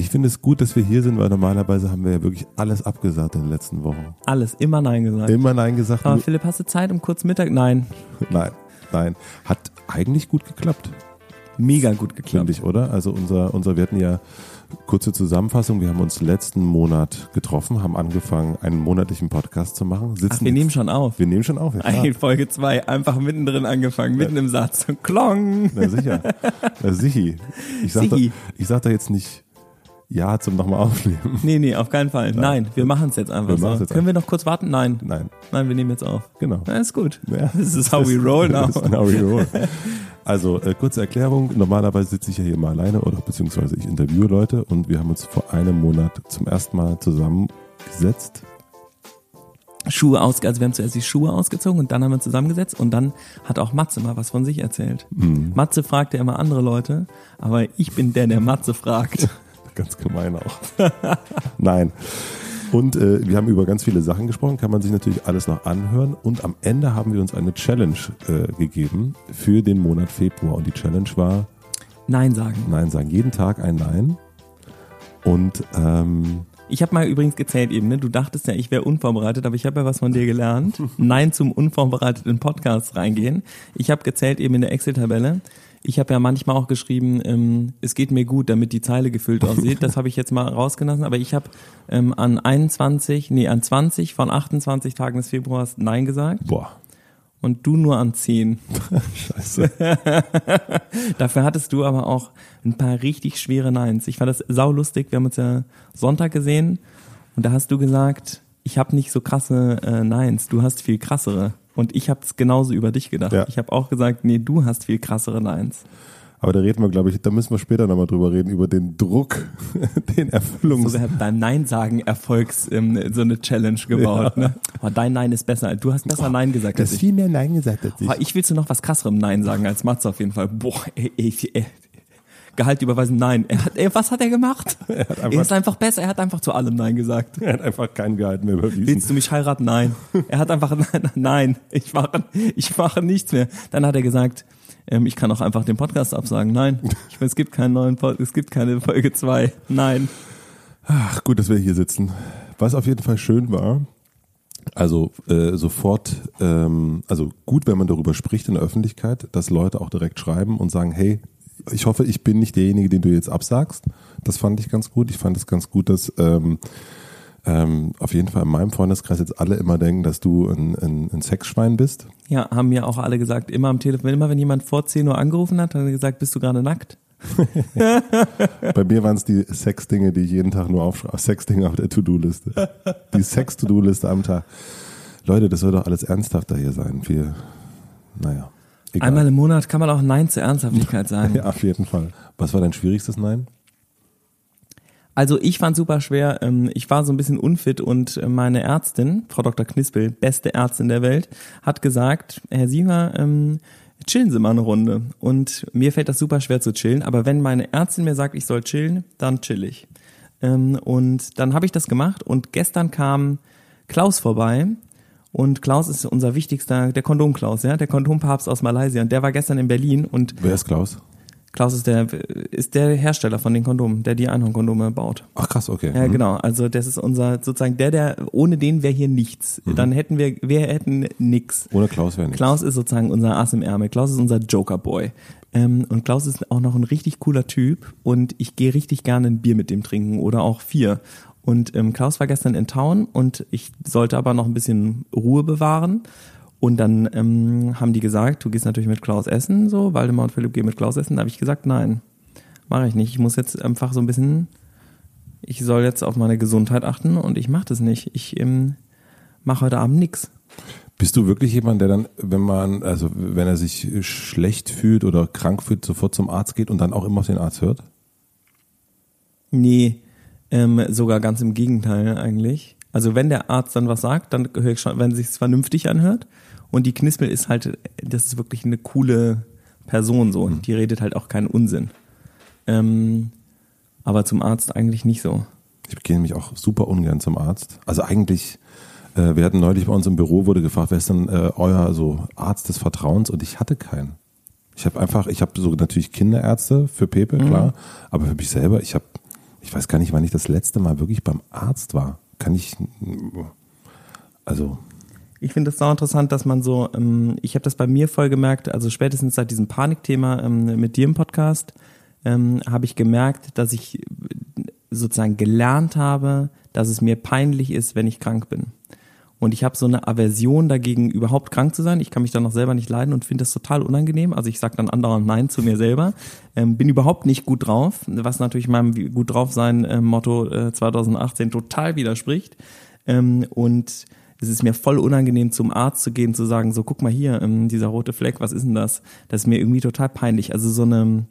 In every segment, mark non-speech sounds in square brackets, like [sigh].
Ich finde es gut, dass wir hier sind, weil normalerweise haben wir ja wirklich alles abgesagt in den letzten Wochen. Alles, immer Nein gesagt. Immer Nein gesagt. Aber Philipp, hast du Zeit um kurz Mittag? Nein. [laughs] Nein, nein. Hat eigentlich gut geklappt. Mega gut geklappt. Finde ich, oder? Also unser, unser, wir hatten ja kurze Zusammenfassung. Wir haben uns letzten Monat getroffen, haben angefangen, einen monatlichen Podcast zu machen. Sitzen Ach, wir nehmen schon auf. Wir nehmen schon auf. Ja, Ein, Folge zwei, einfach mittendrin angefangen, mitten ja. im Satz. Klong. Na sicher. Na [laughs] sichi. Ich sag, Sichi. Da, ich sag da jetzt nicht ja zum nochmal aufnehmen. Nee, nee, auf keinen Fall. Ja. Nein, wir machen es jetzt einfach wir so. Jetzt Können wir noch kurz warten? Nein. Nein. Nein, wir nehmen jetzt auf. Genau. Ja, ist gut. Ja. This is how we roll now. [laughs] This is how we roll. [laughs] Also, äh, kurze Erklärung. Normalerweise sitze ich ja hier immer alleine oder beziehungsweise ich interviewe Leute und wir haben uns vor einem Monat zum ersten Mal zusammengesetzt. Schuhe aus, also wir haben zuerst die Schuhe ausgezogen und dann haben wir zusammengesetzt und dann hat auch Matze mal was von sich erzählt. Mhm. Matze fragt ja immer andere Leute, aber ich bin der, der Matze fragt. [laughs] Ganz gemein auch. [laughs] Nein. Und äh, wir haben über ganz viele Sachen gesprochen, kann man sich natürlich alles noch anhören. Und am Ende haben wir uns eine Challenge äh, gegeben für den Monat Februar. Und die Challenge war Nein sagen. Nein sagen. Jeden Tag ein Nein. Und ähm, ich habe mal übrigens gezählt eben, ne? du dachtest ja, ich wäre unvorbereitet, aber ich habe ja was von dir gelernt. [laughs] Nein zum unvorbereiteten Podcast reingehen. Ich habe gezählt eben in der Excel-Tabelle. Ich habe ja manchmal auch geschrieben, ähm, es geht mir gut, damit die Zeile gefüllt aussieht. [laughs] Das habe ich jetzt mal rausgelassen. Aber ich habe ähm, an 21, nee, an 20 von 28 Tagen des Februars Nein gesagt. Boah. Und du nur an 10. [laughs] Scheiße. [laughs] Dafür hattest du aber auch ein paar richtig schwere Neins. Ich fand das saulustig. Wir haben uns ja Sonntag gesehen und da hast du gesagt, ich habe nicht so krasse äh, Neins, du hast viel krassere. Und ich habe es genauso über dich gedacht. Ja. Ich habe auch gesagt, nee, du hast viel krassere Lines. Aber da reden wir, glaube ich, da müssen wir später nochmal drüber reden, über den Druck, [laughs] den Erfüllungs... So, beim Nein sagen Erfolgs ähm, so eine Challenge gebaut. Ja. Ne? Oh, dein Nein ist besser. Du hast besser oh, Nein gesagt als ich. Du hast viel mehr Nein gesagt als ich. Oh, ich will zu noch was krasserem Nein sagen als Matze auf jeden Fall. Boah, ey, ey, ey, Gehalt überweisen, nein. Er hat, ey, was hat er gemacht? [laughs] Er, hat einfach, er ist einfach besser, er hat einfach zu allem Nein gesagt. Er hat einfach kein Gehalt mehr überwiesen. Willst du mich heiraten? Nein. Er hat einfach, nein, [laughs] nein, ich mache, ich mache nichts mehr. Dann hat er gesagt, ähm, ich kann auch einfach den Podcast absagen. Nein, ich, es gibt keinen neuen, Pod es gibt keine Folge 2. Nein. Ach, gut, dass wir hier sitzen. Was auf jeden Fall schön war, also äh, sofort, ähm, also gut, wenn man darüber spricht in der Öffentlichkeit, dass Leute auch direkt schreiben und sagen, hey, ich hoffe, ich bin nicht derjenige, den du jetzt absagst. Das fand ich ganz gut. Ich fand es ganz gut, dass ähm, ähm, auf jeden Fall in meinem Freundeskreis jetzt alle immer denken, dass du ein, ein, ein Sexschwein bist. Ja, haben mir auch alle gesagt, immer am Telefon, immer wenn jemand vor 10 Uhr angerufen hat, hat er gesagt, bist du gerade nackt? [laughs] Bei mir waren es die Sex-Dinge, die ich jeden Tag nur aufschreibe. Sex-Dinge auf der To-Do-Liste. Die Sex-To-Do-Liste am Tag. Leute, das soll doch alles ernsthafter hier sein. Wir, naja. Egal. Einmal im Monat kann man auch Nein zur Ernsthaftigkeit [laughs] sagen. ja, auf jeden Fall. Was war dein schwierigstes Nein? Also ich fand super schwer. Ähm, ich war so ein bisschen unfit und äh, meine Ärztin, Frau Dr. Knispel, beste Ärztin der Welt, hat gesagt, Herr Siemer, ähm, chillen Sie mal eine Runde. Und mir fällt das super schwer zu chillen. Aber wenn meine Ärztin mir sagt, ich soll chillen, dann chill ich. Ähm, und dann habe ich das gemacht und gestern kam Klaus vorbei und Klaus ist unser wichtigster, der Kondom-Klaus, ja, der Kondompapst aus Malaysia. Und der war gestern in Berlin und. Wer ist Klaus? Klaus ist der, ist der Hersteller von den Kondomen, der die Einhornkondome baut. Ach krass, okay. Ja, mhm. genau. Also das ist unser, sozusagen der, der, ohne den wäre hier nichts. Mhm. Dann hätten wir, wir hätten nix. Ohne Klaus wäre nichts. Klaus ist sozusagen unser Ass im Ärmel. Klaus ist unser Joker-Boy. Ähm, und Klaus ist auch noch ein richtig cooler Typ und ich gehe richtig gerne ein Bier mit dem trinken oder auch vier. Und ähm, Klaus war gestern in Town und ich sollte aber noch ein bisschen Ruhe bewahren. Und dann ähm, haben die gesagt, du gehst natürlich mit Klaus essen, so, Waldemar und Philipp gehen mit Klaus essen. Da habe ich gesagt, nein, mache ich nicht. Ich muss jetzt einfach so ein bisschen, ich soll jetzt auf meine Gesundheit achten und ich mache das nicht. Ich ähm, mache heute Abend nix. Bist du wirklich jemand, der dann, wenn man, also wenn er sich schlecht fühlt oder krank fühlt, sofort zum Arzt geht und dann auch immer auf den Arzt hört? Nee, ähm, sogar ganz im Gegenteil eigentlich. Also wenn der Arzt dann was sagt, dann höre ich schon, wenn es sich vernünftig anhört. Und die Knispel ist halt, das ist wirklich eine coole Person so. Und die redet halt auch keinen Unsinn. Ähm, aber zum Arzt eigentlich nicht so. Ich gehe nämlich auch super ungern zum Arzt. Also eigentlich, äh, wir hatten neulich bei uns im Büro, wurde gefragt, wer ist denn äh, euer so Arzt des Vertrauens? Und ich hatte keinen. Ich habe einfach, ich habe so natürlich Kinderärzte für Pepe, klar, mhm. aber für mich selber, ich habe Ich weiß gar nicht, wann ich das letzte Mal wirklich beim Arzt war. Kann ich, also Ich finde es sau interessant, dass man so, ähm, ich habe das bei mir voll gemerkt, also spätestens seit diesem Panikthema ähm, mit dir im Podcast, ähm, habe ich gemerkt, dass ich sozusagen gelernt habe, dass es mir peinlich ist, wenn ich krank bin. Und ich habe so eine Aversion dagegen, überhaupt krank zu sein. Ich kann mich dann noch selber nicht leiden und finde das total unangenehm. Also ich sage dann andauernd Nein zu mir selber. Ähm, bin überhaupt nicht gut drauf, was natürlich meinem gut drauf sein äh, Motto äh, 2018 total widerspricht. Ähm, und es ist mir voll unangenehm, zum Arzt zu gehen, zu sagen, so guck mal hier, ähm, dieser rote Fleck, was ist denn das? Das ist mir irgendwie total peinlich. Also so eine,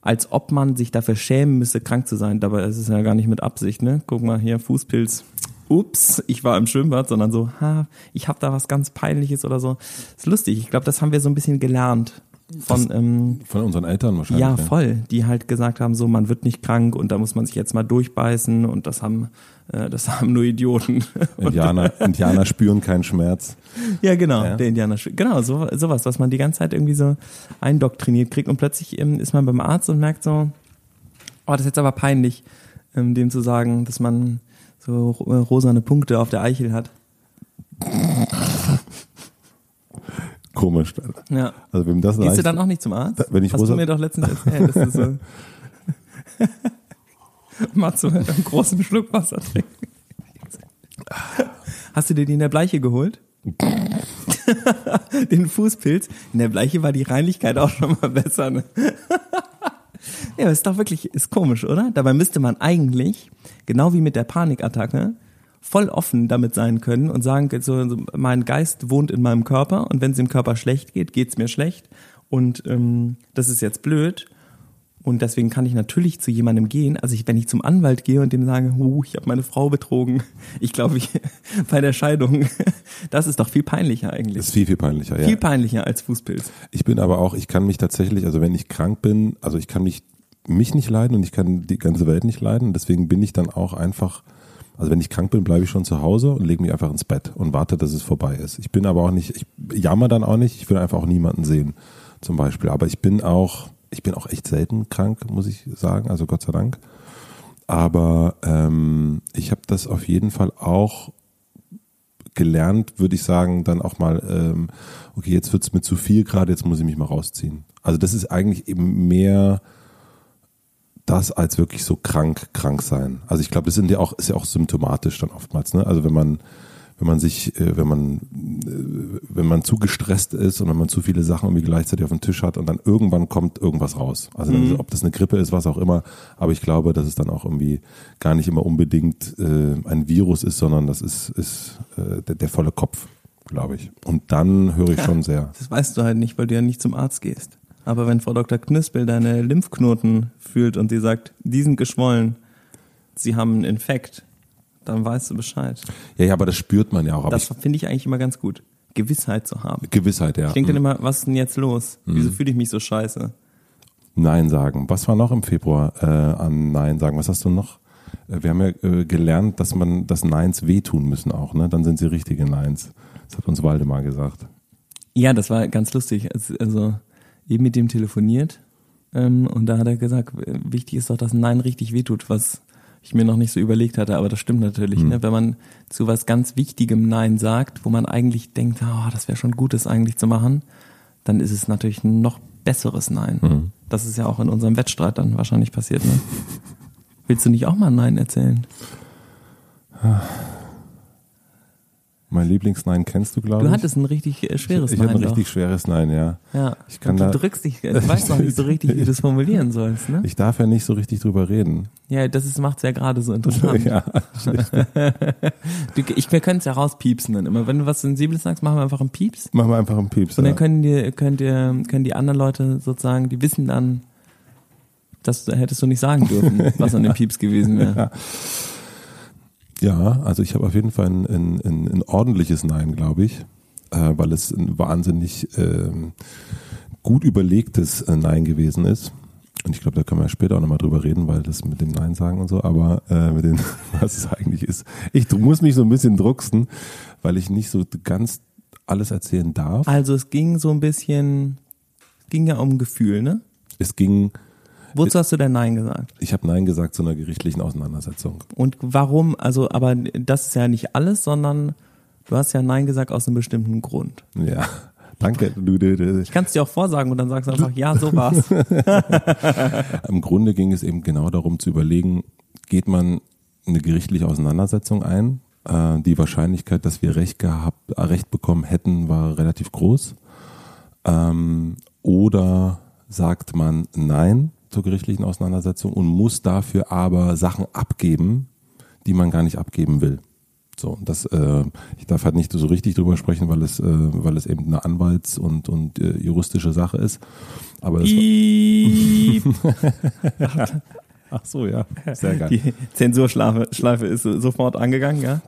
als ob man sich dafür schämen müsse, krank zu sein. Dabei ist es ja gar nicht mit Absicht, ne? Guck mal hier, Fußpilz. Ups, ich war im Schwimmbad, sondern so, ha, ich habe da was ganz Peinliches oder so. ist lustig. Ich glaube, das haben wir so ein bisschen gelernt von ähm, von unseren Eltern wahrscheinlich. ja, voll. Die halt gesagt haben, so man wird nicht krank und da muss man sich jetzt mal durchbeißen und das haben äh, das [laughs] haben nur Idioten. Indianer, [laughs] Indianer spüren keinen Schmerz. Ja, genau, Ja. der Indianer. Genau, so, sowas, was man die ganze Zeit irgendwie so eindoktriniert kriegt und plötzlich ähm, ist man beim Arzt und merkt so, oh, das ist jetzt aber peinlich, ähm, dem zu sagen, dass man so äh, rosane Punkte auf der Eichel hat. Komisch. Ja. Also wenn das Gehst du leicht- dann auch nicht zum Arzt? Wenn ich Hast rosa- du mir doch letztens erzählt, dass du so [laughs] mal so einen großen Schluck Wasser trinken. Hast du dir die in der Bleiche geholt? [laughs] Den Fußpilz? In der Bleiche war die Reinlichkeit auch schon mal besser. Ne? [laughs] ja, ist doch wirklich, ist komisch, oder? Dabei müsste man eigentlich, genau wie mit der Panikattacke, voll offen damit sein können und sagen, so, mein Geist wohnt in meinem Körper und wenn es dem Körper schlecht geht, geht's mir schlecht und ähm, das ist jetzt blöd und deswegen kann ich natürlich zu jemandem gehen. Also ich, wenn ich zum Anwalt gehe und dem sage, huh, ich habe meine Frau betrogen, [laughs] ich glaube, ich [laughs] bei der Scheidung, [laughs] das ist doch viel peinlicher eigentlich. ist viel, viel peinlicher, ja. Viel peinlicher als Fußpilz. Ich bin aber auch, ich kann mich tatsächlich, also wenn ich krank bin, also ich kann mich, mich nicht leiden und ich kann die ganze Welt nicht leiden. Deswegen bin ich dann auch einfach, also wenn ich krank bin, bleibe ich schon zu Hause und lege mich einfach ins Bett und warte, dass es vorbei ist. Ich bin aber auch nicht, ich jammer dann auch nicht, ich will einfach auch niemanden sehen, zum Beispiel. Aber ich bin auch, ich bin auch echt selten krank, muss ich sagen, also Gott sei Dank. Aber ähm, ich habe das auf jeden Fall auch gelernt, würde ich sagen, dann auch mal, ähm, okay, jetzt wird's mir zu viel gerade, jetzt muss ich mich mal rausziehen. Also das ist eigentlich eben mehr das als wirklich so krank, krank sein. Also ich glaube, das sind ja auch, ist ja auch symptomatisch dann oftmals, ne? Also wenn man, wenn man sich, äh, wenn man, äh, wenn man zu gestresst ist und wenn man zu viele Sachen irgendwie gleichzeitig auf dem Tisch hat und dann irgendwann kommt irgendwas raus. Also dann, ob das eine Grippe ist, was auch immer. Aber ich glaube, dass es dann auch irgendwie gar nicht immer unbedingt äh, ein Virus ist, sondern das ist, ist äh, der, der volle Kopf, glaube ich. Und dann höre ich schon sehr. Das weißt du halt nicht, weil du ja nicht zum Arzt gehst. Aber wenn Frau Dr. Knüspel deine Lymphknoten fühlt und sie sagt, die sind geschwollen, sie haben einen Infekt, dann weißt du Bescheid. Ja, ja, aber das spürt man ja auch. Das finde ich eigentlich immer ganz gut. Gewissheit zu haben. Gewissheit, ja. Ich denke dann Mhm. immer, was ist denn jetzt los? Wieso fühle ich mich so scheiße? Nein sagen. Was war noch im Februar äh, an Nein sagen? Was hast du noch? Äh, Wir haben ja äh, gelernt, dass man, dass Neins wehtun müssen auch, ne? Dann sind sie richtige Neins. Das hat uns Waldemar gesagt. Ja, das war ganz lustig. Also eben mit dem telefoniert ähm, und da hat er gesagt, wichtig ist doch, dass ein Nein richtig wehtut, was ich mir noch nicht so überlegt hatte, aber das stimmt natürlich. Ne? Wenn man zu was ganz Wichtigem Nein sagt, wo man eigentlich denkt, oh, das wäre schon gut, das eigentlich zu machen, dann ist es natürlich ein noch besseres Nein. Das ist ja auch in unserem Wettstreit dann wahrscheinlich passiert. Ne? Willst du nicht auch mal ein Nein erzählen? Mein Lieblingsnein kennst du, glaube Du ich. hattest ein richtig äh, schweres ich Nein. hatte ein doch. richtig schweres Nein, ja. ja. ich kann du da- drückst dich, du weißt noch nicht so richtig, wie du es formulieren sollst. Ne? Ich darf ja nicht so richtig drüber reden. Ja, das ist, macht's ja gerade so interessant. [laughs] ja. Du, ich, wir können es ja rauspiepsen dann immer. Wenn du was Sensibles sagst, machen wir einfach einen Pieps. Machen wir einfach einen Pieps. Und ja. dann können die, könnt ihr, können die anderen Leute sozusagen, die wissen dann, das hättest du nicht sagen dürfen, [laughs] was an dem Pieps gewesen wäre. Ja, also ich habe auf jeden Fall ein, ein, ein, ein ordentliches Nein, glaube ich, äh, weil es ein wahnsinnig ähm, gut überlegtes äh, Nein gewesen ist. Und ich glaube, da können wir später auch nochmal drüber reden, weil das mit dem Nein sagen und so, aber äh, mit dem, [laughs] was es eigentlich ist. Ich muss mich so ein bisschen drucksen, weil ich nicht so ganz alles erzählen darf. Also es ging so ein bisschen, es ging ja um Gefühl, ne? Es ging, Wozu hast du denn Nein gesagt? Ich habe Nein gesagt zu einer gerichtlichen Auseinandersetzung. Und warum? Also, aber das ist ja nicht alles, sondern du hast ja Nein gesagt aus einem bestimmten Grund. Ja. Danke. Ich kann es dir auch vorsagen und dann sagst du einfach, ja, so war's. [laughs] Im Grunde ging es eben genau darum zu überlegen, geht man eine gerichtliche Auseinandersetzung ein? Äh, die Wahrscheinlichkeit, dass wir Recht gehabt, äh, Recht bekommen hätten, war relativ groß. Ähm, oder sagt man Nein zur gerichtlichen Auseinandersetzung und muss dafür aber Sachen abgeben, die man gar nicht abgeben will. So, das, äh, ich darf halt nicht so richtig drüber sprechen, weil es, äh, weil es eben eine Anwalts- und, und äh, juristische Sache ist. Aber das [laughs] Ach so, ja. Sehr geil. Die Zensurschleife Schleife ist sofort angegangen, ja?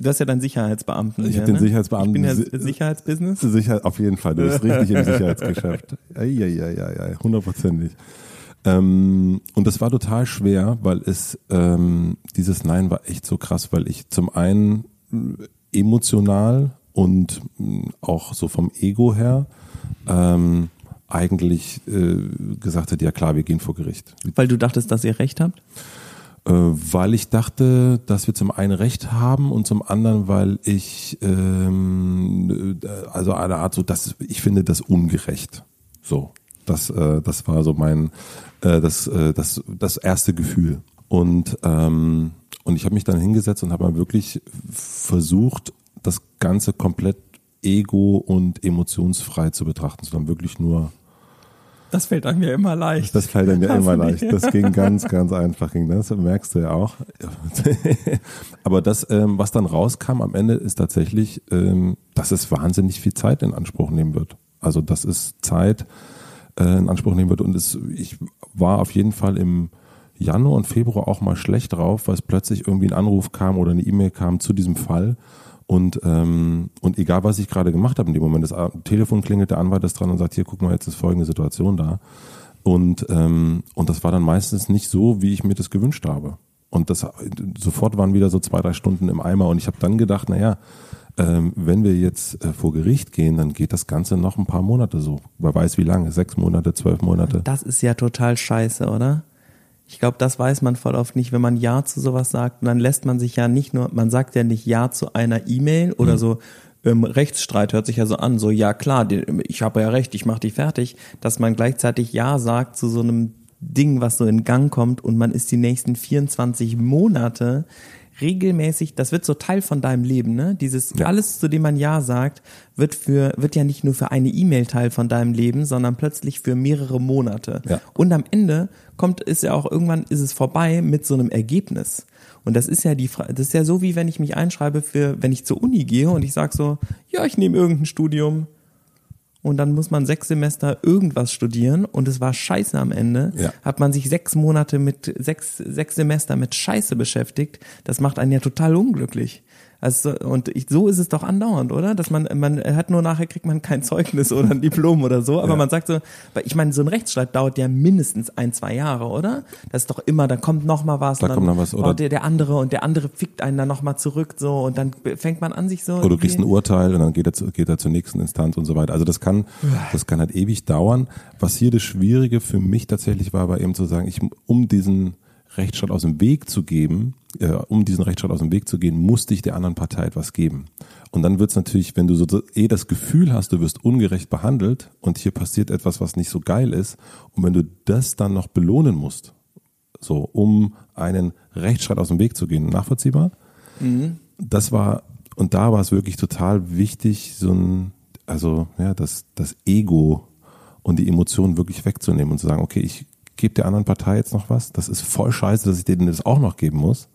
Du hast ja deinen Sicherheitsbeamten. Ich habe den ne? Sicherheitsbeamten. Ich bin ja Sicherheitsbusiness. Sicherheit, auf jeden Fall. Du bist richtig im [laughs] Sicherheitsgeschäft. Eieieiei, hundertprozentig. Ähm, und das war total schwer, weil es ähm, dieses Nein war echt so krass, weil ich zum einen emotional und mh, auch so vom Ego her ähm, eigentlich äh, gesagt hat, ja klar, wir gehen vor Gericht. Weil du dachtest, dass ihr recht habt? Äh, weil ich dachte, dass wir zum einen Recht haben und zum anderen, weil ich ähm, äh, also eine Art so, dass ich finde das ungerecht. So, das äh, das war so mein äh, das äh, das das erste Gefühl und ähm, und ich habe mich dann hingesetzt und habe mal wirklich versucht, das Ganze komplett ego und emotionsfrei zu betrachten, sondern wirklich nur Das fällt einem ja immer leicht. das fällt dann ja immer leicht. Das ging [laughs] ganz, ganz einfach. Ging das merkst du ja auch. [laughs] Aber das, ähm, was dann rauskam am Ende, ist tatsächlich, ähm, dass es wahnsinnig viel Zeit in Anspruch nehmen wird. Also dass es Zeit äh, in Anspruch nehmen wird. Und es, ich war auf jeden Fall im Januar und Februar auch mal schlecht drauf, weil es plötzlich irgendwie ein Anruf kam oder eine E-Mail kam zu diesem Fall. Und, ähm, und egal, was ich gerade gemacht habe in dem Moment, das Telefon klingelt, der Anwalt ist dran und sagt, hier, guck mal, jetzt ist folgende Situation da. Und, ähm, und das war dann meistens nicht so, wie ich mir das gewünscht habe. Und das sofort waren wieder so zwei, drei Stunden im Eimer. Und ich habe dann gedacht, naja, ähm, wenn wir jetzt äh, vor Gericht gehen, dann geht das Ganze noch ein paar Monate so. Wer weiß wie lange, sechs Monate, zwölf Monate. Das ist ja total scheiße, oder? Ich glaube, das weiß man voll oft nicht, wenn man Ja zu sowas sagt. Und dann lässt man sich ja nicht nur, man sagt ja nicht Ja zu einer E-Mail oder so, ähm, Rechtsstreit hört sich ja so an, so ja klar, ich habe ja recht, ich mache dich fertig, dass man gleichzeitig Ja sagt zu so einem Ding, was so in Gang kommt und man ist die nächsten 24 Monate regelmäßig, das wird so Teil von deinem Leben, ne? Dieses Ja. alles, zu dem man Ja sagt, wird für wird ja nicht nur für eine E-Mail Teil von deinem Leben, sondern plötzlich für mehrere Monate. Ja. Und am Ende kommt ist ja auch irgendwann ist es vorbei mit so einem Ergebnis. Und das ist ja die Fra- das ist ja so wie wenn ich mich einschreibe für wenn ich zur Uni gehe und ich sag so, ja, ich nehme irgendein Studium und dann muss man sechs Semester irgendwas studieren und es war scheiße am Ende, Ja. hat man sich sechs Monate mit sechs, sechs Semester mit Scheiße beschäftigt, das macht einen ja total unglücklich. Also, und ich, so ist es doch andauernd, oder? Dass man, man hat nur nachher kriegt man kein Zeugnis oder ein Diplom oder so, aber Ja. man sagt so, weil ich meine, so ein Rechtsstreit dauert ja mindestens ein, zwei Jahre, oder? Das ist doch immer, da kommt noch mal was, Da dann kommt noch was, oder- der, der andere und der andere fickt einen dann noch mal zurück, so, und dann fängt man an, sich so. Oder du kriegst ein Urteil und dann geht er, zu, geht er zur nächsten Instanz und so weiter. Also das kann, das kann halt ewig dauern. Was hier das Schwierige für mich tatsächlich war, war eben zu sagen, ich, um diesen Rechtsstaat aus dem Weg zu geben, äh, um diesen Rechtsstaat aus dem Weg zu gehen, musste ich der anderen Partei etwas geben. Und dann wird es natürlich, wenn du so eh das Gefühl hast, du wirst ungerecht behandelt und hier passiert etwas, was nicht so geil ist, und wenn du das dann noch belohnen musst, so um einen Rechtsstreit aus dem Weg zu gehen, nachvollziehbar? das war, und da war es wirklich total wichtig, so ein, also ja, das, das Ego und die Emotionen wirklich wegzunehmen und zu sagen, okay, ich gebe der anderen Partei jetzt noch was. Das ist voll scheiße, dass ich denen das auch noch geben muss.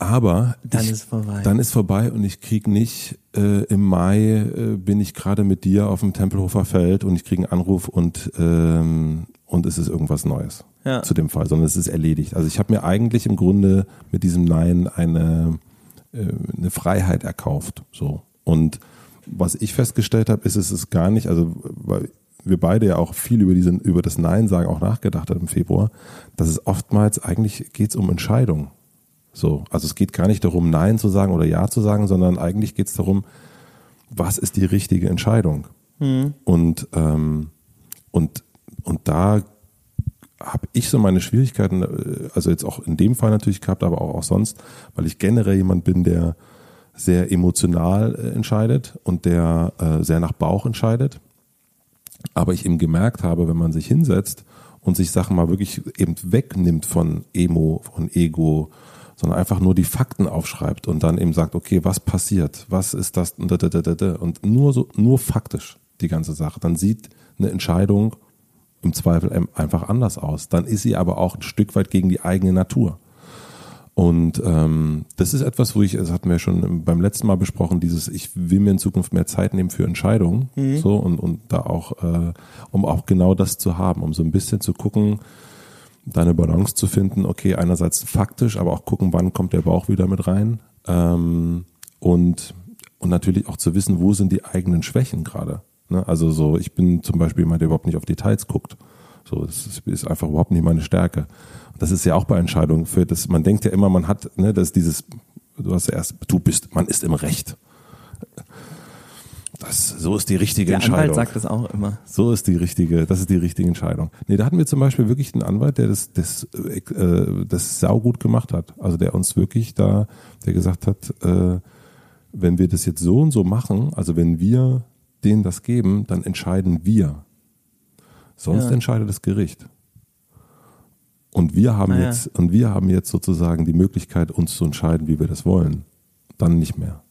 Aber Dann ich, ist vorbei. Dann ist vorbei und ich krieg nicht äh, im Mai äh, bin ich gerade mit dir auf dem Tempelhofer Feld und ich kriege einen Anruf und ähm, und es ist irgendwas Neues Ja. zu dem Fall, sondern es ist erledigt. Also ich habe mir eigentlich im Grunde mit diesem Nein eine äh, eine Freiheit erkauft. So und was ich festgestellt habe, ist, es ist gar nicht, also weil wir beide ja auch viel über diesen über das Nein sagen auch nachgedacht haben im Februar, dass es oftmals eigentlich geht es um Entscheidungen. So, also es geht gar nicht darum, Nein zu sagen oder Ja zu sagen, sondern eigentlich geht es darum, was ist die richtige Entscheidung? Und, ähm, und, und da habe ich so meine Schwierigkeiten, äh, also jetzt auch in dem Fall natürlich gehabt, aber auch, auch sonst, weil ich generell jemand bin, der sehr emotional äh, entscheidet und der äh, sehr nach Bauch entscheidet. Aber ich eben gemerkt habe, wenn man sich hinsetzt und sich Sachen mal wirklich eben wegnimmt von Emo, von Ego, sondern einfach nur die Fakten aufschreibt und dann eben sagt, okay, was passiert, was ist das und nur so, nur faktisch die ganze Sache. Dann sieht eine Entscheidung im Zweifel einfach anders aus. Dann ist sie aber auch ein Stück weit gegen die eigene Natur. Und ähm, das ist etwas, wo ich, das hatten wir schon beim letzten Mal besprochen, dieses, ich will mir in Zukunft mehr Zeit nehmen für Entscheidungen, mhm. so und und da auch, äh, um auch genau das zu haben, um so ein bisschen zu gucken, deine Balance zu finden. Okay, einerseits faktisch, aber auch gucken, wann kommt der Bauch wieder mit rein ähm, und und natürlich auch zu wissen, wo sind die eigenen Schwächen gerade. Ne? Also so, ich bin zum Beispiel jemand, der überhaupt nicht auf Details guckt. So, das ist einfach überhaupt nicht meine Stärke. Das ist ja auch bei Entscheidungen für das, man denkt ja immer, man hat, ne, das dieses, du hast ja erst, du bist, man ist im Recht. Das, so ist die richtige Der Entscheidung. Anwalt sagt das auch immer. So ist die richtige, das ist die richtige Entscheidung. Nee, da hatten wir zum Beispiel wirklich einen Anwalt, der das, das, äh, das saugut gemacht hat. Also der uns wirklich da, der gesagt hat, äh, wenn wir das jetzt so und so machen, also wenn wir denen das geben, dann entscheiden wir. Sonst ja. entscheidet das Gericht. Und wir haben ah, jetzt, und wir haben jetzt sozusagen die Möglichkeit, uns zu entscheiden, wie wir das wollen. Dann nicht mehr.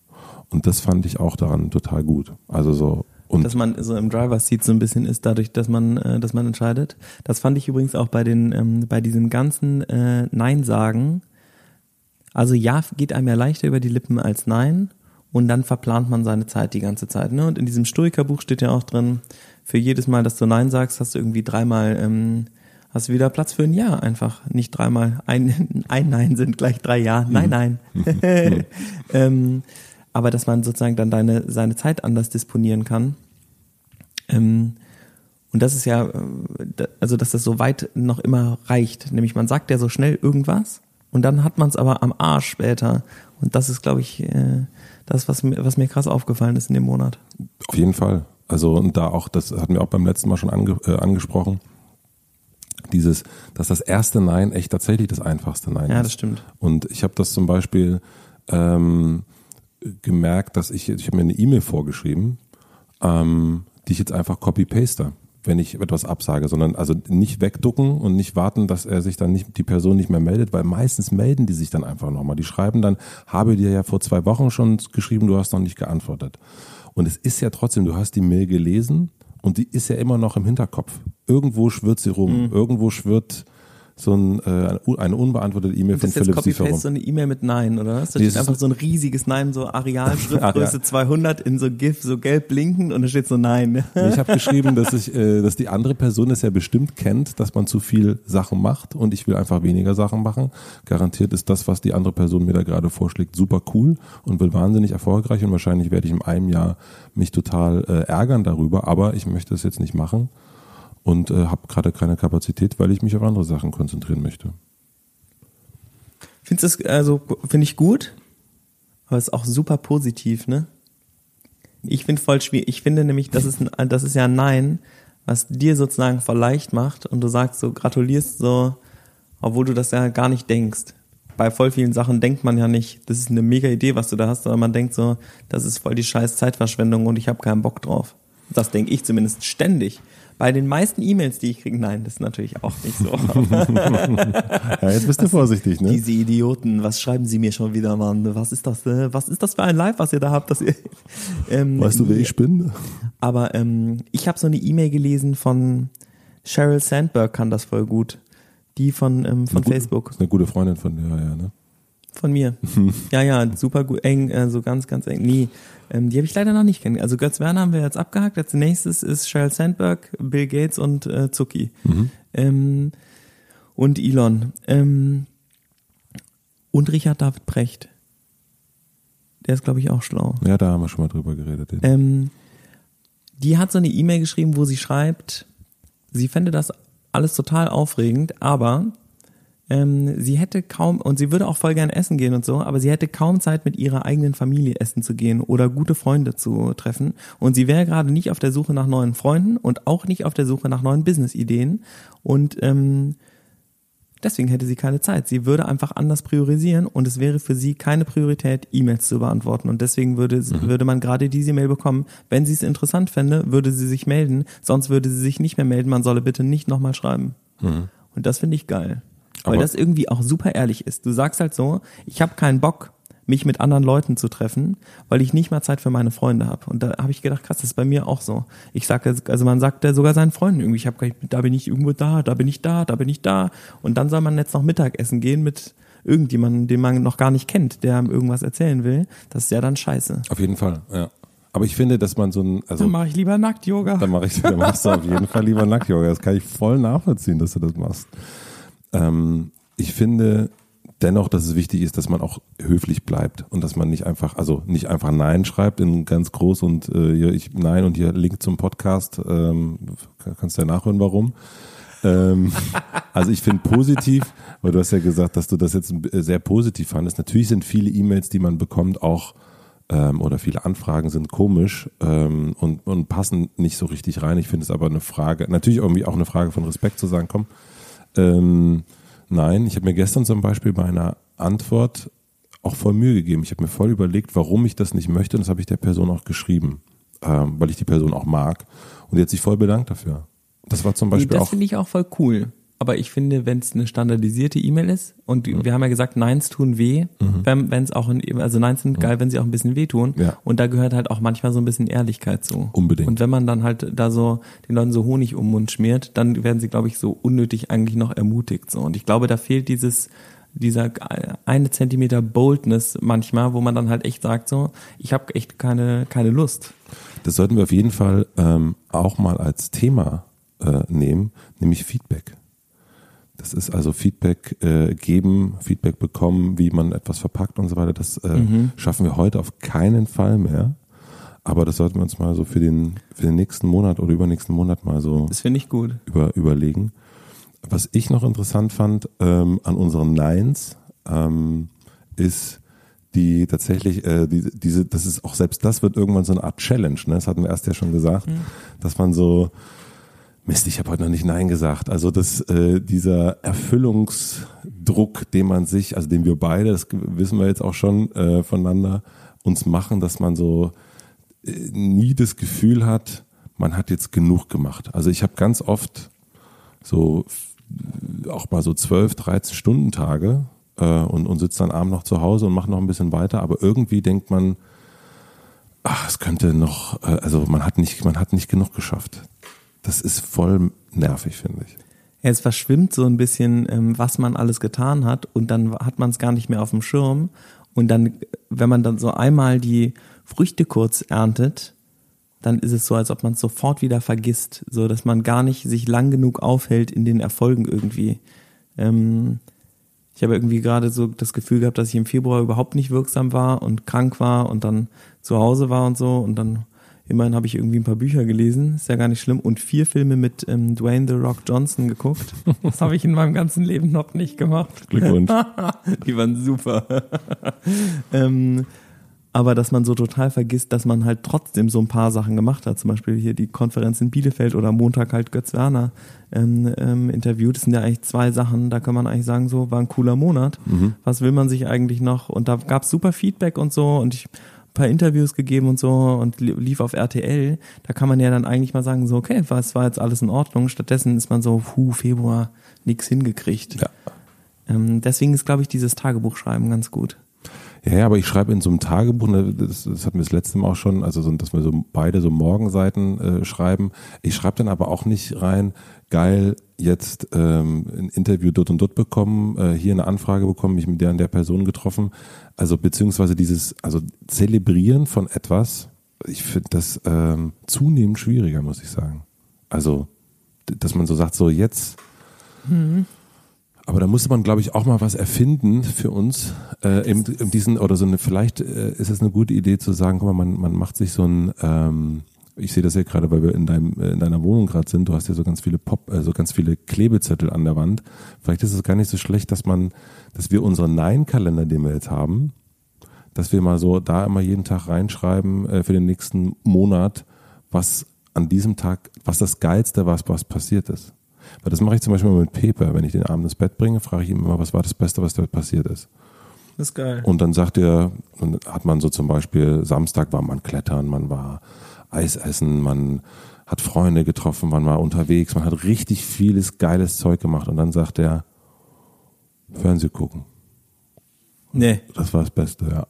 Und das fand ich auch daran total gut. Also so, und dass man so im Driver Seat so ein bisschen ist, dadurch, dass man, äh, dass man entscheidet. Das fand ich übrigens auch bei den, ähm, bei diesem ganzen äh, Nein sagen. Also ja geht einem ja leichter über die Lippen als Nein und dann verplant man seine Zeit die ganze Zeit. Ne? Und in diesem Stoikerbuch steht ja auch drin, für jedes Mal, dass du Nein sagst, hast du irgendwie dreimal, ähm, hast du wieder Platz für ein Ja einfach. Nicht dreimal, ein, [laughs] ein Nein sind gleich drei Ja. Nein, nein. [laughs] [laughs] ähm, aber dass man sozusagen dann deine, seine Zeit anders disponieren kann. Ähm, und das ist ja, äh, also dass das so weit noch immer reicht. Nämlich man sagt ja so schnell irgendwas und dann hat man es aber am Arsch später. Und das ist, glaube ich, äh, das, was mir, was mir krass aufgefallen ist in dem Monat. Auf jeden Fall. Also und da auch, das hatten wir auch beim letzten Mal schon ange, äh, angesprochen, dieses, dass das erste Nein echt tatsächlich das einfachste Nein ja, ist. Ja, das stimmt. Und ich habe das zum Beispiel ähm, gemerkt, dass ich, ich habe mir eine E-Mail vorgeschrieben, ähm, die ich jetzt einfach copy-paste wenn ich etwas absage, sondern also nicht wegducken und nicht warten, dass er sich dann nicht, die Person nicht mehr meldet, weil meistens melden die sich dann einfach nochmal. Die schreiben dann, habe dir ja vor zwei Wochen schon geschrieben, du hast noch nicht geantwortet. Und es ist ja trotzdem, du hast die Mail gelesen und die ist ja immer noch im Hinterkopf. Irgendwo schwirrt sie rum, mhm. irgendwo schwirrt so ein, äh, eine unbeantwortete E-Mail von Philipp Siefer so eine E-Mail mit Nein, oder? Da steht einfach so ein riesiges Nein, so Arealschriftgröße [laughs] 200 [laughs] in so GIF, so gelb blinken und da steht so Nein. ich habe geschrieben, dass ich, äh, dass die andere Person es ja bestimmt kennt, dass man zu viel Sachen macht und ich will einfach weniger Sachen machen. Garantiert ist das, was die andere Person mir da gerade vorschlägt, super cool und will wahnsinnig erfolgreich und wahrscheinlich werde ich in einem Jahr mich total äh, ärgern darüber, aber ich möchte es jetzt nicht machen und äh, habe gerade keine Kapazität, weil ich mich auf andere Sachen konzentrieren möchte. Findest du also finde ich gut, aber ist auch super positiv, ne? Ich finde voll schwierig. Ich finde nämlich, das ist ein, das ist ja ein Nein, was dir sozusagen voll leicht macht und du sagst so, gratulierst so, obwohl du das ja gar nicht denkst. Bei voll vielen Sachen denkt man ja nicht, das ist eine mega Idee, was du da hast, sondern man denkt so, das ist voll die scheiß Zeitverschwendung und ich habe keinen Bock drauf. Das denke ich zumindest ständig. Bei den meisten E-Mails, die ich kriege, nein, das ist natürlich auch nicht so. [laughs] ja, jetzt bist du was, vorsichtig, ne? Diese Idioten, was schreiben sie mir schon wieder, Mann? Was ist das? Äh, was ist das für ein Live, was ihr da habt? Dass ihr, ähm, weißt du, wer ich bin? Aber ähm, ich habe so eine E-Mail gelesen von Sheryl Sandberg, kann das voll gut. Die von, ähm, von eine Facebook. Gute, ist eine gute Freundin von dir, ja, ne? Von mir. [laughs] ja, ja, super gut, eng, äh, so ganz, ganz eng. Nee, ähm, die habe ich leider noch nicht kennengelernt. Also Götz Werner haben wir jetzt abgehakt. Als nächstes ist Sheryl Sandberg, Bill Gates und äh, Zucki. Mhm. Ähm, und Elon. Ähm, und Richard David Brecht. Der ist, glaube ich, auch schlau. Ja, da haben wir schon mal drüber geredet. Ähm, die hat so eine E-Mail geschrieben, wo sie schreibt, sie fände das alles total aufregend, aber ähm, sie hätte kaum, und sie würde auch voll gern essen gehen und so, aber sie hätte kaum Zeit, mit ihrer eigenen Familie essen zu gehen oder gute Freunde zu treffen. Und sie wäre gerade nicht auf der Suche nach neuen Freunden und auch nicht auf der Suche nach neuen Business-Ideen. Und ähm, deswegen hätte sie keine Zeit. Sie würde einfach anders priorisieren und es wäre für sie keine Priorität, E-Mails zu beantworten. Und deswegen würde, mhm. würde man gerade diese Mail bekommen. Wenn sie es interessant fände, würde sie sich melden. Sonst würde sie sich nicht mehr melden. Man solle bitte nicht nochmal schreiben. Mhm. Und das finde ich geil. Aber Weil das irgendwie auch super ehrlich ist. Du sagst halt so, ich habe keinen Bock, mich mit anderen Leuten zu treffen, weil ich nicht mal Zeit für meine Freunde habe. Und da habe ich gedacht, krass, das ist bei mir auch so. Ich sage, also man sagt ja sogar seinen Freunden irgendwie, ich habe da bin ich irgendwo da, da bin ich da, da bin ich da. Und dann soll man jetzt noch Mittagessen gehen mit irgendjemandem, den man noch gar nicht kennt, der einem irgendwas erzählen will. Das ist ja dann scheiße. Auf jeden Fall, ja. Aber ich finde, dass man so ein, also. Dann mache ich lieber Nackt-Yoga. Dann mache ich, dann machst du auf jeden Fall lieber Nackt-Yoga. Das kann ich voll nachvollziehen, dass du das machst. Ähm, ich finde, dennoch, dass es wichtig ist, dass man auch höflich bleibt und dass man nicht einfach, also nicht einfach Nein schreibt in ganz groß und äh, hier ich Nein und hier Link zum Podcast. Ähm, kannst du ja nachhören, warum. ähm, [laughs] also ich finde positiv, weil du hast ja gesagt, dass du das jetzt sehr positiv fandest. Natürlich sind viele E-Mails, die man bekommt, auch ähm, oder viele Anfragen sind komisch ähm, und, und passen nicht so richtig rein. Ich finde es aber eine Frage, natürlich irgendwie auch eine Frage von Respekt zu sagen, komm, ähm, Nein, ich habe mir gestern zum Beispiel bei einer Antwort auch voll Mühe gegeben. Ich habe mir voll überlegt, warum ich das nicht möchte und das habe ich der Person auch geschrieben, ähm, weil ich die Person auch mag. Und die hat sich voll bedankt dafür. Das war zum Beispiel das auch. Das finde ich auch voll cool aber ich finde, wenn es eine standardisierte E-Mail ist und mhm. wir haben ja gesagt, Neins tun weh, mhm. wenn es auch, ein, also Neins sind mhm. geil, wenn sie auch ein bisschen weh tun. Ja. Und da gehört halt auch manchmal so ein bisschen Ehrlichkeit zu. Unbedingt. Und wenn man dann halt da so den Leuten so Honig um den Mund schmiert, dann werden sie, glaube ich, so unnötig eigentlich noch ermutigt. So. Und ich glaube, da fehlt dieses dieser eine Zentimeter Boldness manchmal, wo man dann halt echt sagt so, ich habe echt keine keine Lust. Das sollten wir auf jeden Fall ähm, auch mal als Thema äh, nehmen, nämlich Feedback. Das ist also Feedback äh, geben, Feedback bekommen, wie man etwas verpackt und so weiter. Das äh, mhm. schaffen wir heute auf keinen Fall mehr. Aber das sollten wir uns mal so für den, für den nächsten Monat oder übernächsten Monat mal so das ich gut. Über, überlegen. Was ich noch interessant fand ähm, an unseren Nines ähm, ist die tatsächlich äh, die, diese, das ist auch selbst das wird irgendwann so eine Art Challenge. Ne? Das hatten wir erst ja schon gesagt, mhm. dass man so Mist, ich habe heute noch nicht Nein gesagt. Also das, äh, dieser Erfüllungsdruck, den man sich, also den wir beide, das wissen wir jetzt auch schon äh, voneinander, uns machen, dass man so äh, nie das Gefühl hat, man hat jetzt genug gemacht. Also ich habe ganz oft so auch mal so zwölf, 13 Stunden Tage äh, und, und sitze dann abends noch zu Hause und mache noch ein bisschen weiter, aber irgendwie denkt man, ach, es könnte noch, äh, also man hat nicht, man hat nicht genug geschafft. Das ist voll nervig, finde ich. Es verschwimmt so ein bisschen, ähm, was man alles getan hat und dann hat man es gar nicht mehr auf dem Schirm. Und dann, wenn man dann so einmal die Früchte kurz erntet, dann ist es so, als ob man es sofort wieder vergisst, so dass man gar nicht sich lang genug aufhält in den Erfolgen irgendwie. Ähm, ich habe irgendwie gerade so das Gefühl gehabt, dass ich im Februar überhaupt nicht wirksam war und krank war und dann zu Hause war und so und dann Immerhin habe ich irgendwie ein paar Bücher gelesen, ist ja gar nicht schlimm. Und vier Filme mit ähm, Dwayne The Rock Johnson geguckt. Das habe ich in meinem ganzen Leben noch nicht gemacht. Glückwunsch. [laughs] Die waren super. [laughs] ähm, aber dass man so total vergisst, dass man halt trotzdem so ein paar Sachen gemacht hat. Zum Beispiel hier die Konferenz in Bielefeld oder Montag halt Götz Werner ähm, ähm, interviewt. Das sind ja eigentlich zwei Sachen, da kann man eigentlich sagen, so war ein cooler Monat. Mhm. Was will man sich eigentlich noch? Und da gab es super Feedback und so und ich paar Interviews gegeben und so und lief auf RTL. Da kann man ja dann eigentlich mal sagen, so, okay, was war jetzt alles in Ordnung. Stattdessen ist man so, hu, Februar, nix hingekriegt. Ja. Ähm, deswegen ist, glaube ich, dieses Tagebuchschreiben ganz gut. Ja, ja, aber ich schreibe in so einem Tagebuch, ne, das, das hatten wir das letzte Mal auch schon, also so, dass wir so beide so Morgenseiten äh, schreiben. Ich schreibe dann aber auch nicht rein, geil, jetzt ähm, ein Interview dort und dort bekommen, äh, hier eine Anfrage bekommen, mich mit der und der Person getroffen. Also beziehungsweise dieses, also Zelebrieren von etwas, ich finde das ähm, zunehmend schwieriger, muss ich sagen. Also, dass man so sagt, so jetzt. Mhm. Aber da musste man, glaube ich, auch mal was erfinden für uns. Äh, in, in diesen, oder so eine, vielleicht äh, ist es eine gute Idee zu sagen, guck mal, man, man macht sich so ein ähm, ich sehe das ja gerade, weil wir in, deinem, äh, in deiner Wohnung gerade sind, du hast ja so ganz viele Pop, also ganz viele Klebezettel an der Wand. Vielleicht ist es gar nicht so schlecht, dass man, dass wir unseren Nein-Kalender, den wir jetzt haben, dass wir mal so da immer jeden Tag reinschreiben äh, für den nächsten Monat, was an diesem Tag, was das Geilste war, was passiert ist. Weil das mache ich zum Beispiel mit Pepe. Wenn ich den Abend ins Bett bringe, frage ich ihn immer, was war das Beste, was da passiert ist. Das ist geil. Und dann sagt er, dann hat man so zum Beispiel, Samstag war man klettern, man war Eis essen, man hat Freunde getroffen, man war unterwegs, man hat richtig vieles geiles Zeug gemacht und dann sagt er, Fernseh gucken. Nee. Das war das Beste, ja.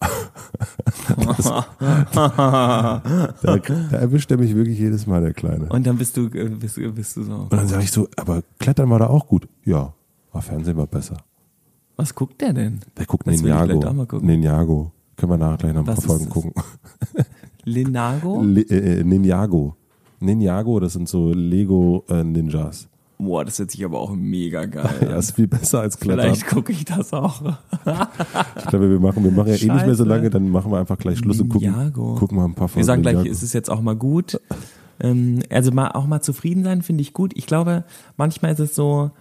Das, da, da erwischt er mich wirklich jedes Mal, der Kleine. Und dann bist du, äh, bist, du- bist du so. Und dann sage ich so, aber Klettern war da auch gut. Ja, aber Fernsehen war besser. Was guckt der denn? Der guckt Das Ninjago. Ninjago. Können wir nachher gleich noch ein paar Folgen gucken. Linago? Le äh, Ninjago. Ninjago, das sind so Lego-Ninjas. Boah, das hört sich aber auch mega geil [laughs] das ist viel besser als Klettern. Vielleicht gucke ich das auch. Ich glaube, wir machen, wir machen ja eh nicht mehr so Scheiße. lange, dann machen wir einfach gleich Schluss und gucken, Ninjago. gucken mal ein paar Folgen. Wir sagen gleich, Ninjago. es ist jetzt auch mal gut. Ähm, also mal auch mal zufrieden sein finde ich gut. Ich glaube, manchmal ist es so,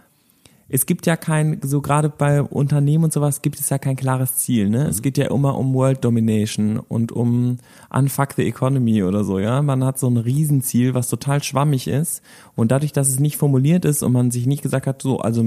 es gibt ja kein, so gerade bei Unternehmen und sowas gibt es ja kein klares Ziel. Ne? Mhm. Es geht ja immer um World Domination und um Unfuck the Economy oder so. Ja, man hat so ein Riesenziel, was total schwammig ist und dadurch, dass es nicht formuliert ist und man sich nicht gesagt hat, so also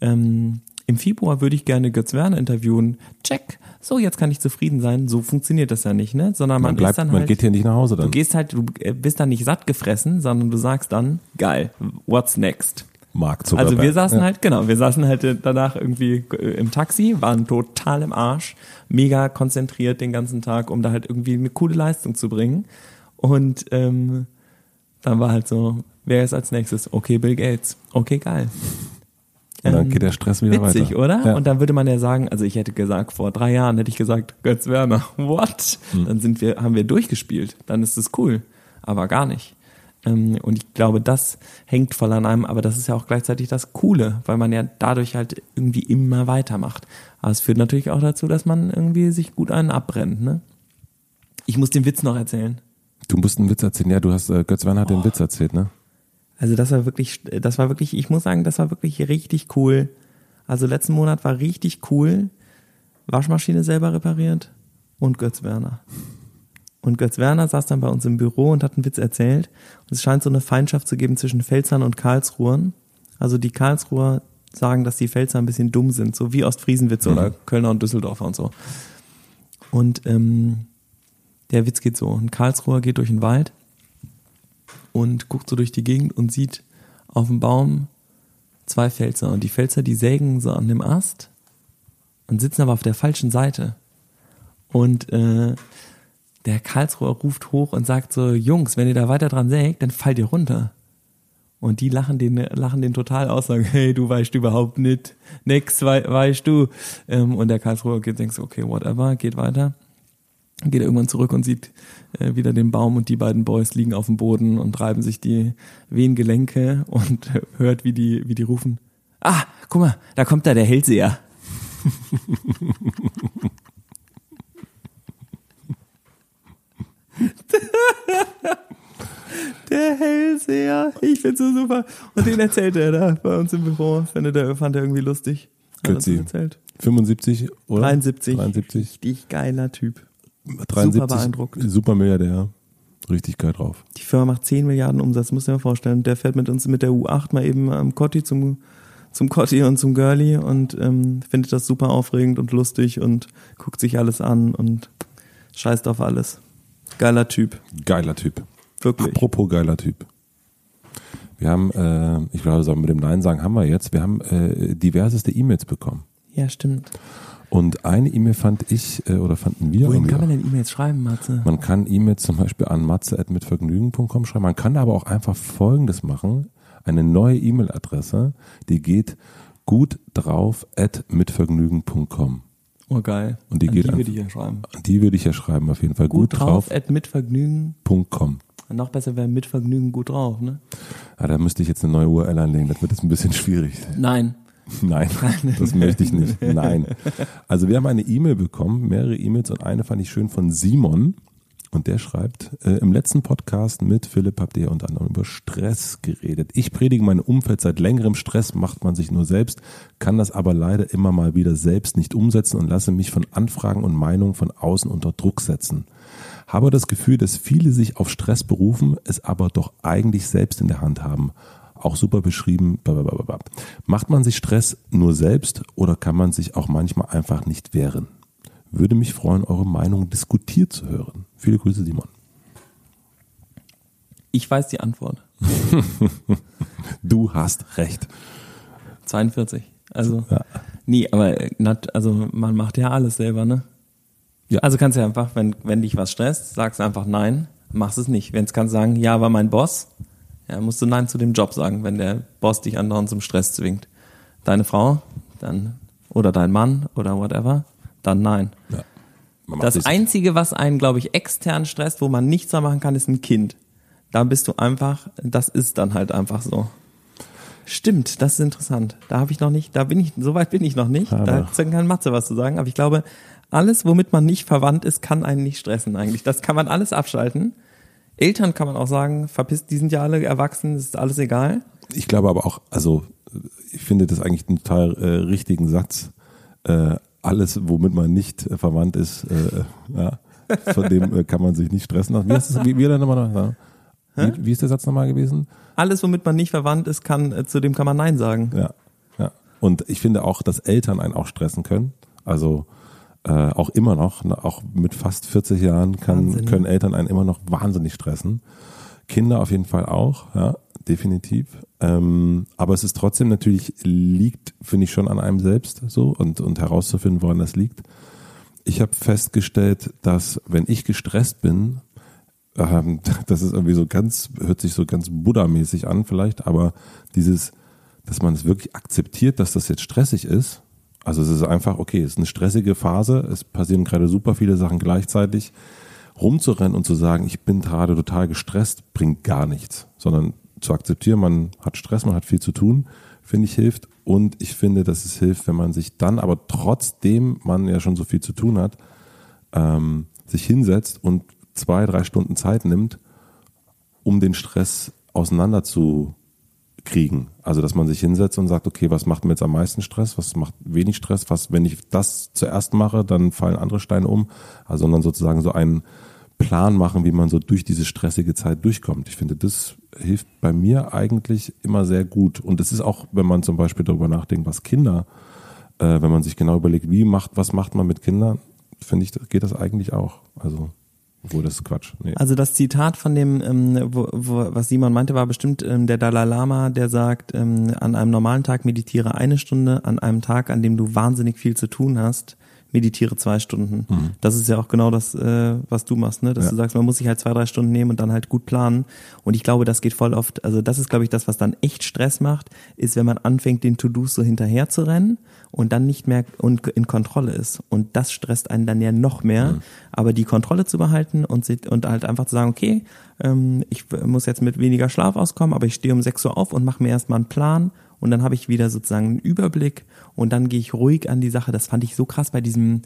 ähm, im Februar würde ich gerne Götz Werner interviewen. Check. So, jetzt kann ich zufrieden sein. So funktioniert das ja nicht, ne? Sondern man, man bleibt, ist dann man halt, geht hier nicht nach Hause dann. du gehst halt, du äh, bist dann nicht satt gefressen, sondern du sagst dann, geil, what's next? Mark Zuckerberg. Also wir saßen ja. halt, genau, wir saßen halt äh, danach irgendwie äh, im Taxi, waren total im Arsch, mega konzentriert den ganzen Tag, um da halt irgendwie eine coole Leistung zu bringen. Und ähm, dann war halt so, wer ist als nächstes? Okay, Bill Gates. Okay, geil. Und dann Ähm, geht der Stress wieder Witzig, weiter. oder? Ja. Und dann würde man ja sagen, also ich hätte gesagt, vor drei Jahren hätte ich gesagt, Götz Werner, [laughs] what? Hm. Dann sind wir, haben wir durchgespielt. Dann ist es cool. Aber gar nicht. Ähm, Und ich glaube, das hängt voll an einem, aber das ist ja auch gleichzeitig das Coole, weil man ja dadurch halt irgendwie immer weitermacht. Aber es führt natürlich auch dazu, dass man irgendwie sich gut einen abbrennt, ne? Ich muss den Witz noch erzählen. Du musst einen Witz erzählen. Ja, du hast, äh, Götz Werner hat Oh. den Witz erzählt, ne? Also das war wirklich, das war wirklich, ich muss sagen, das war wirklich richtig cool. Also letzten Monat war richtig cool. Waschmaschine selber repariert und Götz Werner. Und Götz Werner saß dann bei uns im Büro und hat einen Witz erzählt. Und es scheint so eine Feindschaft zu geben zwischen Pfälzern und Karlsruhern. Also die Karlsruher sagen, dass die Pfälzer ein bisschen dumm sind, so wie Ostfriesenwitze oder Kölner und Düsseldorfer und so. Und ähm, der Witz geht so. Ein Karlsruher geht durch den Wald und guckt so durch die Gegend und sieht auf dem Baum zwei Pfälzer. Und die Pfälzer, die sägen so an dem Ast und sitzen aber auf der falschen Seite. Und äh, der Karlsruher ruft hoch und sagt so, Jungs, wenn ihr da weiter dran sägt, dann fallt ihr runter. Und die lachen den, lachen den total aus, sagen, hey, du weißt überhaupt nicht, nix wei weißt du. Ähm, und der Karlsruher geht, denkt so, okay, whatever, geht weiter. Geht irgendwann zurück und sieht äh, wieder den Baum und die beiden Boys liegen auf dem Boden und reiben sich die Wehengelenke und [laughs] hört, wie die, wie die rufen, ah, guck mal, da kommt da der Hellseher. [laughs] [laughs] Der Hellseher. Ich find's so super. Und den erzählt er da bei uns im Büro. Fand er, fand er irgendwie lustig. Götzi. erzählt. 75 oder? 73. 73. Richtig geiler Typ. 73. beeindruckt. Super Milliardär. Richtig geil drauf. Die Firma macht 10 Milliarden Umsatz, du dir mal vorstellen. Der fährt mit uns mit der U8 mal eben am Cotti zum, zum Cotti und zum Girlie und ähm, findet das super aufregend und lustig und guckt sich alles an und scheißt auf alles. Geiler Typ. Geiler Typ. Wirklich. Apropos geiler Typ. Wir haben, äh, ich glaube, so mit dem Nein sagen haben wir jetzt, wir haben äh, diverseste E-Mails bekommen. Ja, stimmt. Und eine E-Mail fand ich, äh, oder fanden wir Wohin kann man denn E-Mails schreiben, Matze? Man kann E-Mails zum Beispiel an matze.mitvergnügen.com schreiben. Man kann aber auch einfach Folgendes machen. Eine neue E-Mail-Adresse, die geht gut drauf at mitvergnügen.com. Oh, geil. Und die An geht die an- würde ich ja schreiben. Die würde ich ja schreiben auf jeden Fall. Gut, Gut, drauf, at mit Vergnügen. .com. Noch besser wäre mit Vergnügen gut drauf, ne? Ah, da müsste ich jetzt eine neue URL anlegen. Das wird jetzt ein bisschen schwierig. [laughs] Nein. Nein, das möchte ich nicht. Nein. Also wir haben eine E-Mail bekommen, mehrere E-Mails und eine fand ich schön von Simon. Und der schreibt, äh, im letzten Podcast mit Philipp habt ihr unter anderem über Stress geredet. Ich predige mein Umfeld seit längerem Stress, macht man sich nur selbst, kann das aber leider immer mal wieder selbst nicht umsetzen und lasse mich von Anfragen und Meinungen von außen unter Druck setzen. Habe das Gefühl, dass viele sich auf Stress berufen, es aber doch eigentlich selbst in der Hand haben. Auch super beschrieben. Blablabla. Macht man sich Stress nur selbst oder kann man sich auch manchmal einfach nicht wehren? Würde mich freuen, eure Meinung diskutiert zu hören. Viele Grüße, Simon. Ich weiß die Antwort. [laughs] Du hast recht. 42. Also, Ja. nee, aber äh, nat- also man macht ja alles selber, ne? Ja. Also kannst du ja einfach, wenn, wenn dich was stresst, sagst einfach nein, machst es nicht. Wenn es kannst sagen, ja, war mein Boss, ja, musst du nein zu dem Job sagen, wenn der Boss dich andauernd zum Stress zwingt. Deine Frau, dann, oder dein Mann, oder whatever, dann nein. Ja. Das Einzige, was einen, glaube ich, extern stresst, wo man nichts mehr machen kann, ist ein Kind. Da bist du einfach, das ist dann halt einfach so. Stimmt, das ist interessant. Da habe ich noch nicht, da bin ich, so weit bin ich noch nicht. Aber- Da kann Matze was zu sagen. Aber ich glaube, alles, womit man nicht verwandt ist, kann einen nicht stressen eigentlich. Das kann man alles abschalten. Eltern kann man auch sagen, verpisst, die sind ja alle erwachsen, ist alles egal. Ich glaube aber auch, also ich finde das eigentlich einen total äh, richtigen Satz. Äh, alles, womit man nicht äh, verwandt ist, äh, ja, von dem äh, kann man sich nicht stressen lassen. Wie, ist das, wie, wie, nochmal noch, wie, wie ist der Satz nochmal gewesen? Alles, womit man nicht verwandt ist, kann, äh, zu dem kann man Nein sagen. Ja, ja. Und ich finde auch, dass Eltern einen auch stressen können. Also äh, auch immer noch, ne, auch mit fast 40 Jahren kann, Wahnsinn, ne? können Eltern einen immer noch wahnsinnig stressen. Kinder auf jeden Fall auch, ja, definitiv. Ähm, aber es ist trotzdem natürlich, liegt, finde ich, schon an einem selbst so und, und herauszufinden, woran das liegt. Ich habe festgestellt, dass wenn ich gestresst bin, ähm, [laughs] das ist irgendwie so ganz, hört sich so ganz Buddha-mäßig an vielleicht, aber dieses, dass man es wirklich akzeptiert, dass das jetzt stressig ist. Also es ist einfach, okay, es ist eine stressige Phase, es passieren gerade super viele Sachen gleichzeitig. Rumzurennen und zu sagen, ich bin gerade total gestresst, bringt gar nichts, sondern zu akzeptieren, man hat Stress, man hat viel zu tun, finde ich hilft. Und ich finde, dass es hilft, wenn man sich dann aber trotzdem man ja schon so viel zu tun hat, ähm, sich hinsetzt und zwei, drei Stunden Zeit nimmt, um den Stress auseinander zu kriegen. Also, dass man sich hinsetzt und sagt, okay, was macht mir jetzt am meisten Stress, was macht wenig Stress, was, wenn ich das zuerst mache, dann fallen andere Steine um. Also, sondern sozusagen so einen Plan machen, wie man so durch diese stressige Zeit durchkommt. Ich finde, das hilft bei mir eigentlich immer sehr gut. Und es ist auch, wenn man zum Beispiel darüber nachdenkt, was Kinder, äh, wenn man sich genau überlegt, wie macht, was macht man mit Kindern, finde ich, geht das eigentlich auch. Also, obwohl das ist Quatsch. Nee. Also das Zitat von dem, ähm, wo, wo, was Simon meinte, war bestimmt ähm, der Dalai Lama, der sagt, ähm, an einem normalen Tag meditiere eine Stunde, an einem Tag, an dem du wahnsinnig viel zu tun hast, meditiere zwei Stunden. Das ist ja auch genau das, äh, was du machst, ne? Dass Ja. du sagst, man muss sich halt zwei, drei Stunden nehmen und dann halt gut planen. Und ich glaube, das geht voll oft, also das ist, glaube ich, das, was dann echt Stress macht, ist, wenn man anfängt, den To-Dos so hinterher zu rennen und dann nicht mehr und in Kontrolle ist. Und das stresst einen dann ja noch mehr. Aber die Kontrolle zu behalten und, und halt einfach zu sagen, okay, ähm, ich muss jetzt mit weniger Schlaf auskommen, aber ich stehe um 6 Uhr auf und mache mir erstmal einen Plan und dann habe ich wieder sozusagen einen Überblick und dann gehe ich ruhig an die Sache. Das fand ich so krass bei diesem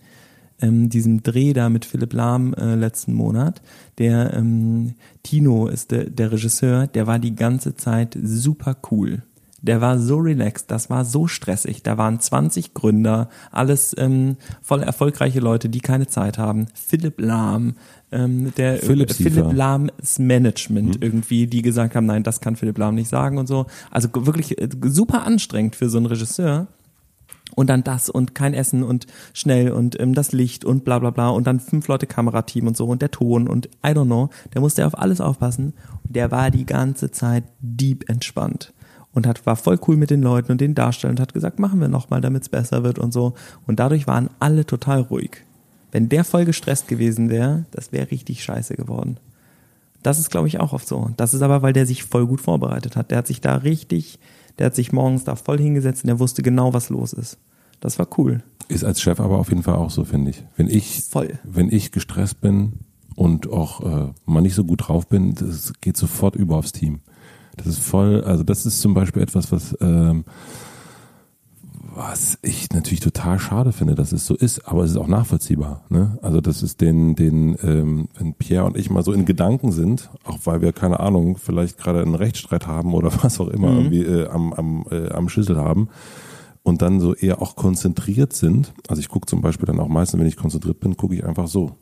ähm, diesem Dreh da mit Philipp Lahm äh, letzten Monat. Der ähm, Tino ist der, der Regisseur, der war die ganze Zeit super cool. Der war so relaxed, das war so stressig. Da waren 20 Gründer, alles ähm, voll erfolgreiche Leute, die keine Zeit haben. Philipp Lahm, ähm, der Philipp äh, Siefer. Philipp Lahms Management irgendwie, die gesagt haben, nein, das kann Philipp Lahm nicht sagen und so. Also wirklich äh, super anstrengend für so einen Regisseur und dann das und kein Essen und schnell und ähm, das Licht und bla bla bla und dann fünf Leute Kamerateam und so und der Ton und I don't know, der musste auf alles aufpassen und der war die ganze Zeit deep entspannt und hat war voll cool mit den Leuten und den Darstellern und hat gesagt, machen wir nochmal, damit es besser wird und so und dadurch waren alle total ruhig. Wenn der voll gestresst gewesen wäre, das wäre richtig scheiße geworden. Das ist, glaube ich, auch oft so. Das ist aber, weil der sich voll gut vorbereitet hat. Der hat sich da richtig, der hat sich morgens da voll hingesetzt und der wusste genau, was los ist. Das war cool. Ist als Chef aber auf jeden Fall auch so, finde ich. Wenn ich, Voll. wenn ich gestresst bin und auch äh, mal nicht so gut drauf bin, das geht sofort über aufs Team. Das ist voll, also das ist zum Beispiel etwas, was, ähm, Was ich natürlich total schade finde, dass es so ist, aber es ist auch nachvollziehbar. Ne? Also das ist den, den, ähm, wenn Pierre und ich mal so in Gedanken sind, auch weil wir keine Ahnung, vielleicht gerade einen Rechtsstreit haben oder [laughs] was auch immer Mhm. irgendwie äh, am, am, äh, am Schüssel haben und dann so eher auch konzentriert sind. Also ich gucke zum Beispiel dann auch meistens, wenn ich konzentriert bin, gucke ich einfach so.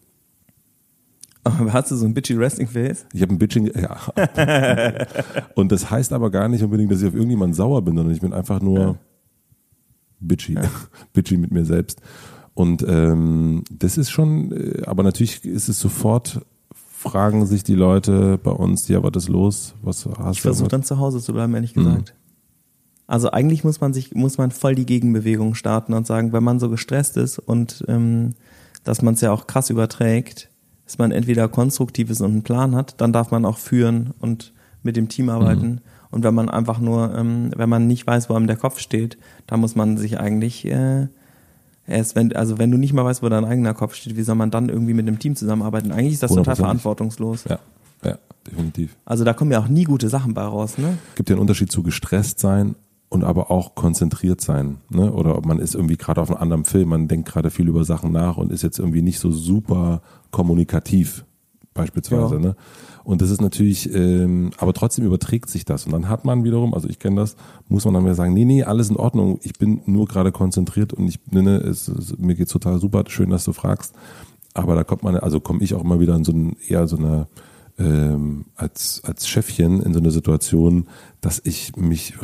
Aber [laughs] hast du so ein bitchy Wrestling Face? Ich habe ein Bitching, [laughs] ja. und das heißt aber gar nicht unbedingt, dass ich auf irgendjemanden sauer bin, sondern ich bin einfach nur Ja. Bitchy, [laughs] bitchy mit mir selbst. Und ähm, das ist schon, äh, aber natürlich ist es sofort, fragen sich die Leute bei uns, ja, was ist los? Was hast Ich versuche dann zu Hause zu bleiben, ehrlich Mhm. gesagt. Also eigentlich muss man sich, muss man voll die Gegenbewegung starten und sagen, wenn man so gestresst ist und ähm, dass man es ja auch krass überträgt, dass man entweder konstruktiv ist und einen Plan hat, dann darf man auch führen und mit dem Team arbeiten. Mhm. Und wenn man einfach nur, ähm, wenn man nicht weiß, wo einem der Kopf steht, dann muss man sich eigentlich äh, erst wenn, also wenn du nicht mal weißt, wo dein eigener Kopf steht, wie soll man dann irgendwie mit einem Team zusammenarbeiten? Eigentlich ist das total 100%. verantwortungslos. Ja, ja, definitiv. Also da kommen ja auch nie gute Sachen bei raus, ne? gibt ja einen Unterschied zu gestresst sein und aber auch konzentriert sein. Ne? Oder ob man ist irgendwie gerade auf einem anderen Film, man denkt gerade viel über Sachen nach und ist jetzt irgendwie nicht so super kommunikativ, beispielsweise. Ja. Ne? Und das ist natürlich, ähm, aber trotzdem überträgt sich das. Und dann hat man wiederum, also ich kenne das, muss man dann wieder sagen, nee, nee, alles in Ordnung, ich bin nur gerade konzentriert und ich, ne, ne, es, es, mir geht's total super, schön, dass du fragst. Aber da kommt man, also komme ich auch immer wieder in so ein, eher so eine, ähm, als, als Chefchen in so eine Situation, dass ich mich,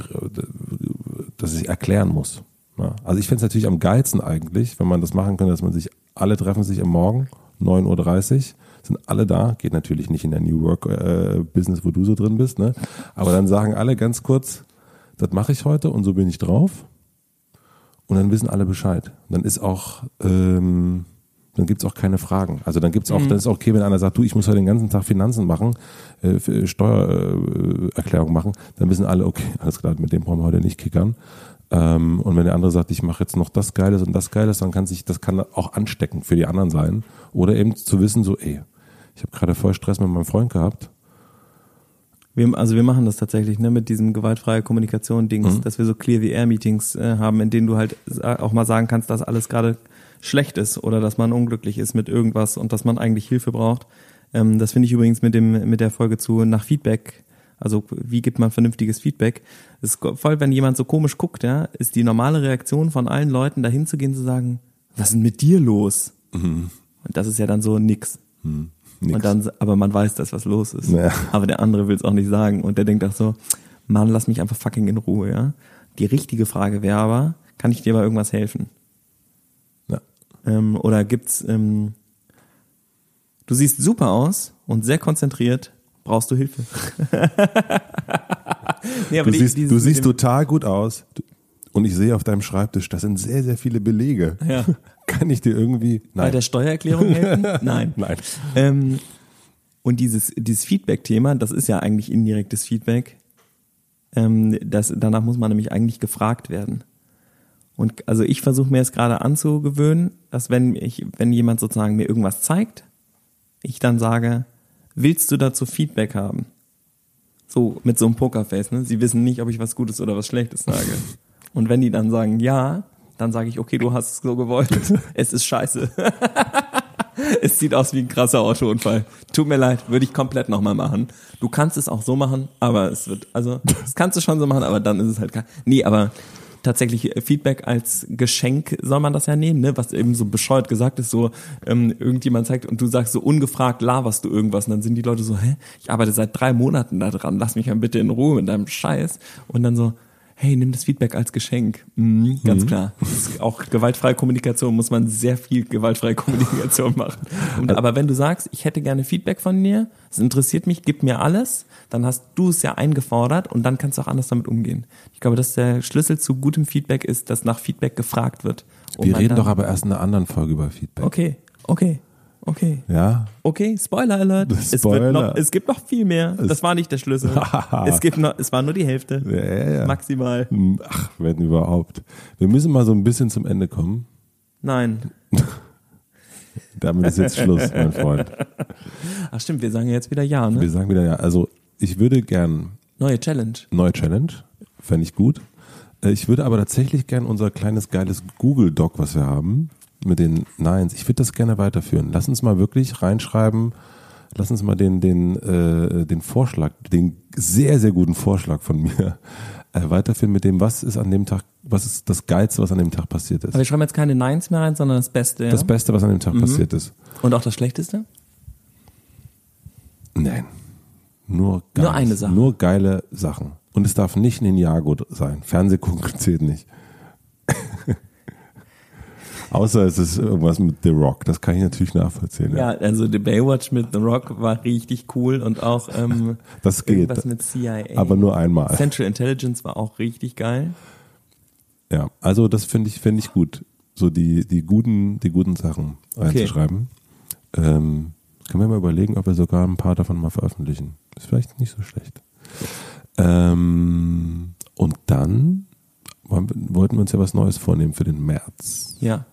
dass ich erklären muss. Ja. Also ich fände es natürlich am geilsten eigentlich, wenn man das machen könnte, dass man sich, alle treffen sich am Morgen, 9.30 Uhr, sind alle da, geht natürlich nicht in der New Work äh, Business, wo du so drin bist, ne? Aber dann sagen alle ganz kurz, das mache ich heute und so bin ich drauf. Und dann wissen alle Bescheid. Dann ist auch, ähm, dann gibt's auch keine Fragen. Also dann gibt's auch, dann ist auch okay, wenn einer sagt, du, ich muss heute den ganzen Tag Finanzen machen, äh, Steuererklärung äh, Erklärung machen, dann wissen alle, okay, alles klar, mit dem brauchen wir heute nicht kickern. Ähm, und wenn der andere sagt, ich mache jetzt noch das Geiles und das Geiles, dann kann sich, das kann auch ansteckend für die anderen sein. Oder eben zu wissen, so, ey, ich habe gerade voll Stress mit meinem Freund gehabt. Wir, also wir machen das tatsächlich ne, mit diesem gewaltfreie Kommunikation-Dings, Mhm. dass wir so Clear the Air Meetings äh, haben, in denen du halt auch mal sagen kannst, dass alles gerade schlecht ist oder dass man unglücklich ist mit irgendwas und dass man eigentlich Hilfe braucht. Ähm, das finde ich übrigens mit dem mit der Folge zu nach Feedback. Also wie gibt man vernünftiges Feedback? Es ist voll, wenn jemand so komisch guckt, ja, ist die normale Reaktion von allen Leuten dahin zu gehen zu sagen, was ist denn mit dir los? Und das ist ja dann so nix. Mhm. Nix. Und dann, aber man weiß, dass was los ist. Ja. Aber der andere will es auch nicht sagen. Und der denkt auch so, Mann, lass mich einfach fucking in Ruhe, ja. Die richtige Frage wäre aber, kann ich dir bei irgendwas helfen? Ja. Ähm, oder gibt's, ähm, du siehst super aus und sehr konzentriert, brauchst du Hilfe? [laughs] nee, Du siehst, du siehst total gut aus. Du- Und ich sehe auf deinem Schreibtisch, das sind sehr, sehr viele Belege. Ja. [laughs] Kann ich dir irgendwie. bei Nein. der Steuererklärung helfen? [laughs] Nein. Nein. Ähm, und dieses, dieses Feedback-Thema, das ist ja eigentlich indirektes Feedback. Ähm, das, danach muss man nämlich eigentlich gefragt werden. Und also ich versuche mir jetzt gerade anzugewöhnen, dass wenn ich, wenn jemand sozusagen mir irgendwas zeigt, ich dann sage, willst du dazu Feedback haben? So mit so einem Pokerface, ne? Sie wissen nicht, ob ich was Gutes oder was Schlechtes sage. [laughs] Und wenn die dann sagen ja, dann sage ich, okay, du hast es so gewollt. [laughs] Es ist scheiße. [laughs] Es sieht aus wie ein krasser Autounfall. Tut mir leid, würde ich komplett nochmal machen. Du kannst es auch so machen, aber es wird, also, das kannst du schon so machen, aber dann ist es halt kein, nee, aber tatsächlich äh, Feedback als Geschenk soll man das ja nehmen, ne, was eben so bescheuert gesagt ist, so, ähm, irgendjemand zeigt und du sagst so ungefragt laberst du irgendwas und dann sind die Leute so, hä, ich arbeite seit drei Monaten da dran, lass mich mal bitte in Ruhe mit deinem Scheiß und dann so, hey, nimm das Feedback als Geschenk. Mhm, ganz klar. Das ist auch gewaltfreie Kommunikation muss man sehr viel gewaltfreie [laughs] Kommunikation machen. Und, aber wenn du sagst, ich hätte gerne Feedback von dir, es interessiert mich, gib mir alles, dann hast du es ja eingefordert und dann kannst du auch anders damit umgehen. Ich glaube, dass der Schlüssel zu gutem Feedback ist, dass nach Feedback gefragt wird. Wir reden doch aber erst in einer anderen Folge über Feedback. Okay, okay, okay. Ja? Okay, Spoiler Alert. Es, Spoiler. noch, es gibt noch viel mehr. Das war nicht der Schlüssel. [laughs] es gibt noch, es war nur die Hälfte. Ja, ja, ja. Maximal. Ach, wenn überhaupt. Wir müssen mal so ein bisschen zum Ende kommen. Nein. [laughs] Damit ist jetzt Schluss, mein Freund. Ach stimmt, wir sagen jetzt wieder ja, ne? Wir sagen wieder ja. Also, ich würde gern Neue Challenge. neue Challenge. Fände ich gut. Äh, Ich würde aber tatsächlich gern unser kleines geiles Google Doc, was wir haben, mit den Neins, ich würde das gerne weiterführen. Lass uns mal wirklich reinschreiben, lass uns mal den, den, äh, den Vorschlag, den sehr, sehr guten Vorschlag von mir [laughs] äh, weiterführen mit dem, was ist an dem Tag, was ist das Geilste, was an dem Tag passiert ist. Aber wir schreiben jetzt keine Nines mehr rein, sondern das Beste. Ja? Das Beste, was an dem Tag passiert ist. Und auch das Schlechteste? Nein. Nur. Nur eine Sache. Nur geile Sachen. Und es darf nicht Ninjago sein. Fernsehgucken [laughs] zählt nicht. [laughs] Außer es ist irgendwas mit The Rock. Das kann ich natürlich nachvollziehen. Ja, also The Baywatch mit The Rock war richtig cool und auch ähm, [laughs] Das geht. irgendwas mit CIA. Aber nur einmal. Central Intelligence war auch richtig geil. Ja, also das finde ich, finde ich gut. So die, die guten, die guten Sachen reinzuschreiben. Ähm, können wir mal überlegen, ob wir sogar ein paar davon mal veröffentlichen. Ist vielleicht nicht so schlecht. Ähm, und dann wollten wir uns ja was Neues vornehmen für den März. Ja.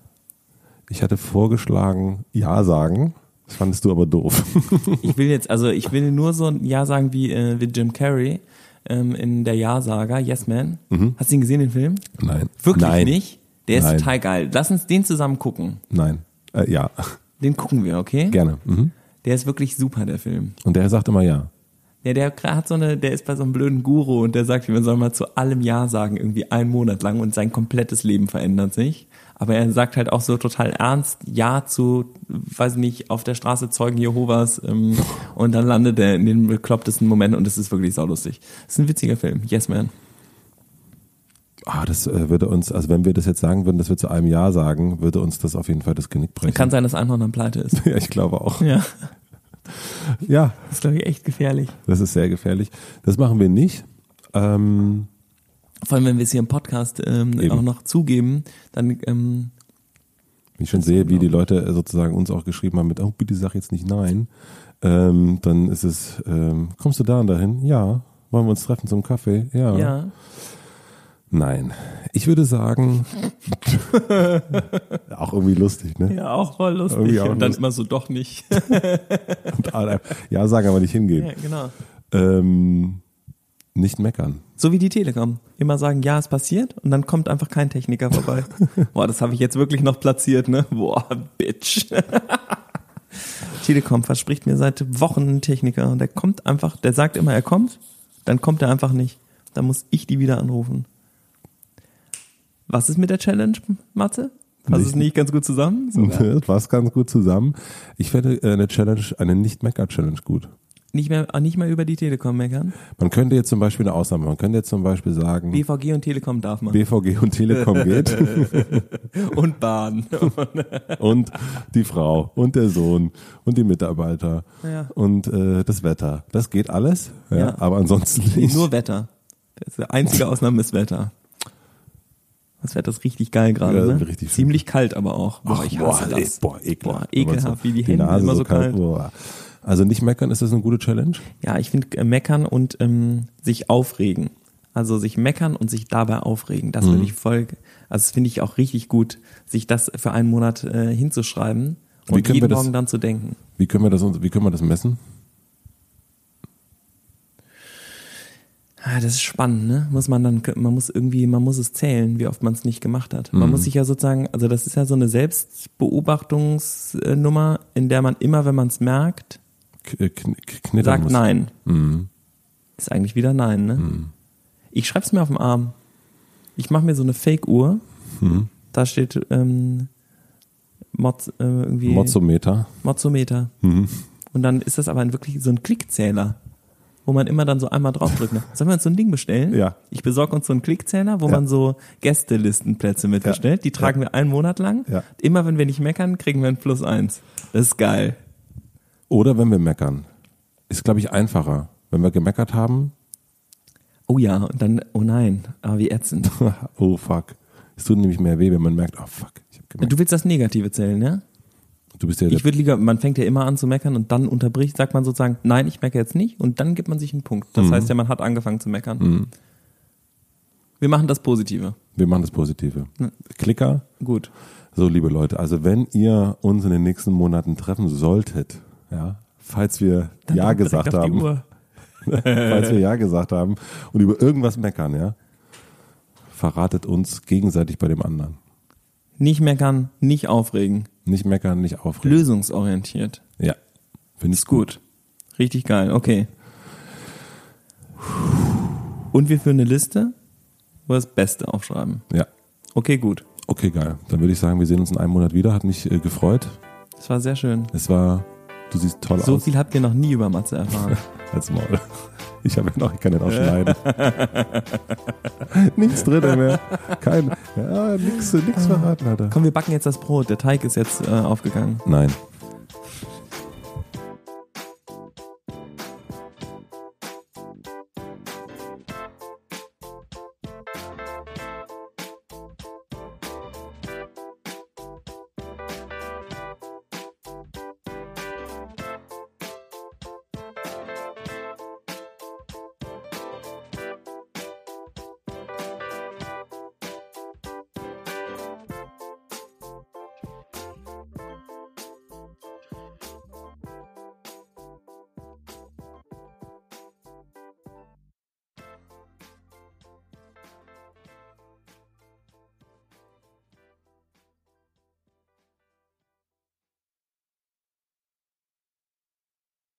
Ich hatte vorgeschlagen, ja sagen. Das fandest du aber doof. Ich will jetzt, also ich will nur so ein Ja sagen wie, äh, wie Jim Carrey ähm, in der Ja-Sager, Yes Man. Hast du ihn gesehen, den Film? Nein. Wirklich Mhm. Nein. nicht? Der ist Nein. total geil. Lass uns den zusammen gucken. Nein. Äh, ja, Den gucken wir, okay? gerne. Mhm. Der ist wirklich super, der Film. Und der sagt immer ja. Ja, der hat so eine, der ist bei so einem blöden Guru und der sagt, man soll mal zu allem Ja sagen, irgendwie einen Monat lang und sein komplettes Leben verändert sich. Aber er sagt halt auch so total ernst Ja zu, weiß ich nicht, auf der Straße Zeugen Jehovas ähm, [laughs] und dann landet er in den beklopptesten Momenten und es ist wirklich saulustig. Das ist ein witziger Film, Yes Man. Ah, das äh, würde uns, also wenn wir das jetzt sagen würden, dass wir zu einem Ja sagen, würde uns das auf jeden Fall das Genick brechen. Kann sein, dass Einhorn dann pleite ist. [laughs] ja, ich glaube auch. Ja, Ja, das ist glaube ich echt gefährlich. das ist sehr gefährlich. Das machen wir nicht. Ähm, Vor allem, wenn wir es hier im Podcast ähm, Eben. auch noch zugeben, dann ähm, wenn ich schon sehe, wie die Leute äh, sozusagen uns auch geschrieben haben mit, oh, bitte sag jetzt nicht nein, ähm, dann ist es, ähm, kommst du da und dahin? Ja. Wollen wir uns treffen zum Kaffee? Ja. ja. Nein. Ich würde sagen, [laughs] auch irgendwie lustig, ne? Ja, auch voll lustig. Irgendwie auch und dann lustig. immer so doch nicht. [laughs] Ja sagen, aber nicht hingehen. ja, genau. Ähm, nicht meckern. So wie die Telekom. Immer sagen, ja, es passiert und dann kommt einfach kein Techniker vorbei. [laughs] Boah, das habe ich jetzt wirklich noch platziert, ne? Boah, Bitch. [laughs] Telekom verspricht mir seit Wochen einen Techniker und der kommt einfach, der sagt immer, er kommt, dann kommt er einfach nicht. Dann muss ich die wieder anrufen. Was ist mit der Challenge, Matze? Passt es Nicht- nicht ganz gut zusammen? [laughs] Sogar. Das passt ganz gut zusammen. Ich fände äh, eine Challenge, eine Nicht-Mecker-Challenge gut. Nicht mehr, nicht mehr über die Telekom meckern. Man könnte jetzt zum Beispiel eine Ausnahme, man könnte jetzt zum Beispiel sagen, BVG und Telekom darf man. BVG und Telekom geht [laughs] und Bahn. [laughs] und die Frau und der Sohn und die Mitarbeiter Ja. und äh, das Wetter. Das geht alles, ja, Ja. aber ansonsten nicht. Nur Wetter. Das ist die einzige Ausnahme ist Wetter. Das Wetter ist richtig geil gerade, Ja, ne? richtig schön. Ziemlich kalt aber auch. Boah, Ach, ich hasse boah, ey, das. boah, ekelhaft. Boah, ekelhaft, wie die Hände Nase immer so kalt. Boah. Also nicht meckern, ist das eine gute Challenge? Ja, ich finde äh, meckern und ähm, sich aufregen. Also sich meckern und sich dabei aufregen. Das Mhm. würde ich voll, also das finde ich auch richtig gut, sich das für einen Monat äh, hinzuschreiben und jeden das- Morgen dann zu denken. Wie können wir das, wie können wir das messen? Ah, das ist spannend, ne? Muss man dann, man muss irgendwie, man muss es zählen, wie oft man es nicht gemacht hat. Man muss sich ja sozusagen, also das ist ja so eine Selbstbeobachtungsnummer, in der man immer, wenn man es merkt, äh, knittern sagt muss. Nein. Mhm. Ist eigentlich wieder Nein, ne? Ich schreib's mir auf dem Arm. Ich mache mir so eine Fake-Uhr. Mhm. Da steht ähm, Moz, äh, irgendwie Mozzometer. Mozometer. Mhm. Und dann ist das aber wirklich so ein Klickzähler, wo man immer dann so einmal draufdrückt. Ne? Sollen wir uns so ein Ding bestellen? Ja. Ich besorge uns so einen Klickzähler, wo Ja. man so Gästelistenplätze mit Ja. Die tragen wir einen Monat lang. Ja. Immer wenn wir nicht meckern, kriegen wir ein Plus eins. Das ist geil. Oder wenn wir meckern. Ist, glaube ich, einfacher. Wenn wir gemeckert haben, Oh ja, und dann, oh nein, aber wie ätzend. [laughs] oh fuck. Es tut nämlich mehr weh, wenn man merkt, oh fuck, ich hab gemeckert. Du willst das Negative zählen, ja? Du bist ja Ich würde lieber, man fängt ja immer an zu meckern und dann unterbricht, sagt man sozusagen, nein, ich meckere jetzt nicht und dann gibt man sich einen Punkt. Das heißt ja, man hat angefangen zu meckern. Wir machen das Positive. Wir machen das Positive. Klicker. Gut. So, liebe Leute, also wenn ihr uns in den nächsten Monaten treffen solltet, ja, falls wir Ja Direkt gesagt haben, [laughs] falls wir Ja gesagt haben und über irgendwas meckern, ja, verratet uns gegenseitig bei dem anderen. Nicht meckern, nicht aufregen. Nicht meckern, nicht aufregen. Lösungsorientiert. Ja, finde ich Ist gut. Richtig geil, okay. Und wir führen eine Liste, wo wir das Beste aufschreiben. Ja, Okay, gut. okay, geil. Dann würde ich sagen, wir sehen uns in einem Monat wieder. Hat mich äh, gefreut. Das war sehr schön. Es war, du siehst toll So aus. viel habt ihr noch nie über Matze erfahren. [laughs] Als Maul. Ich habe ja noch, ich kann den auch schneiden. [laughs] nichts drin mehr. Kein, ja, nix, nix verraten hat er. Komm, wir backen jetzt das Brot. Der Teig ist jetzt äh, aufgegangen. Nein.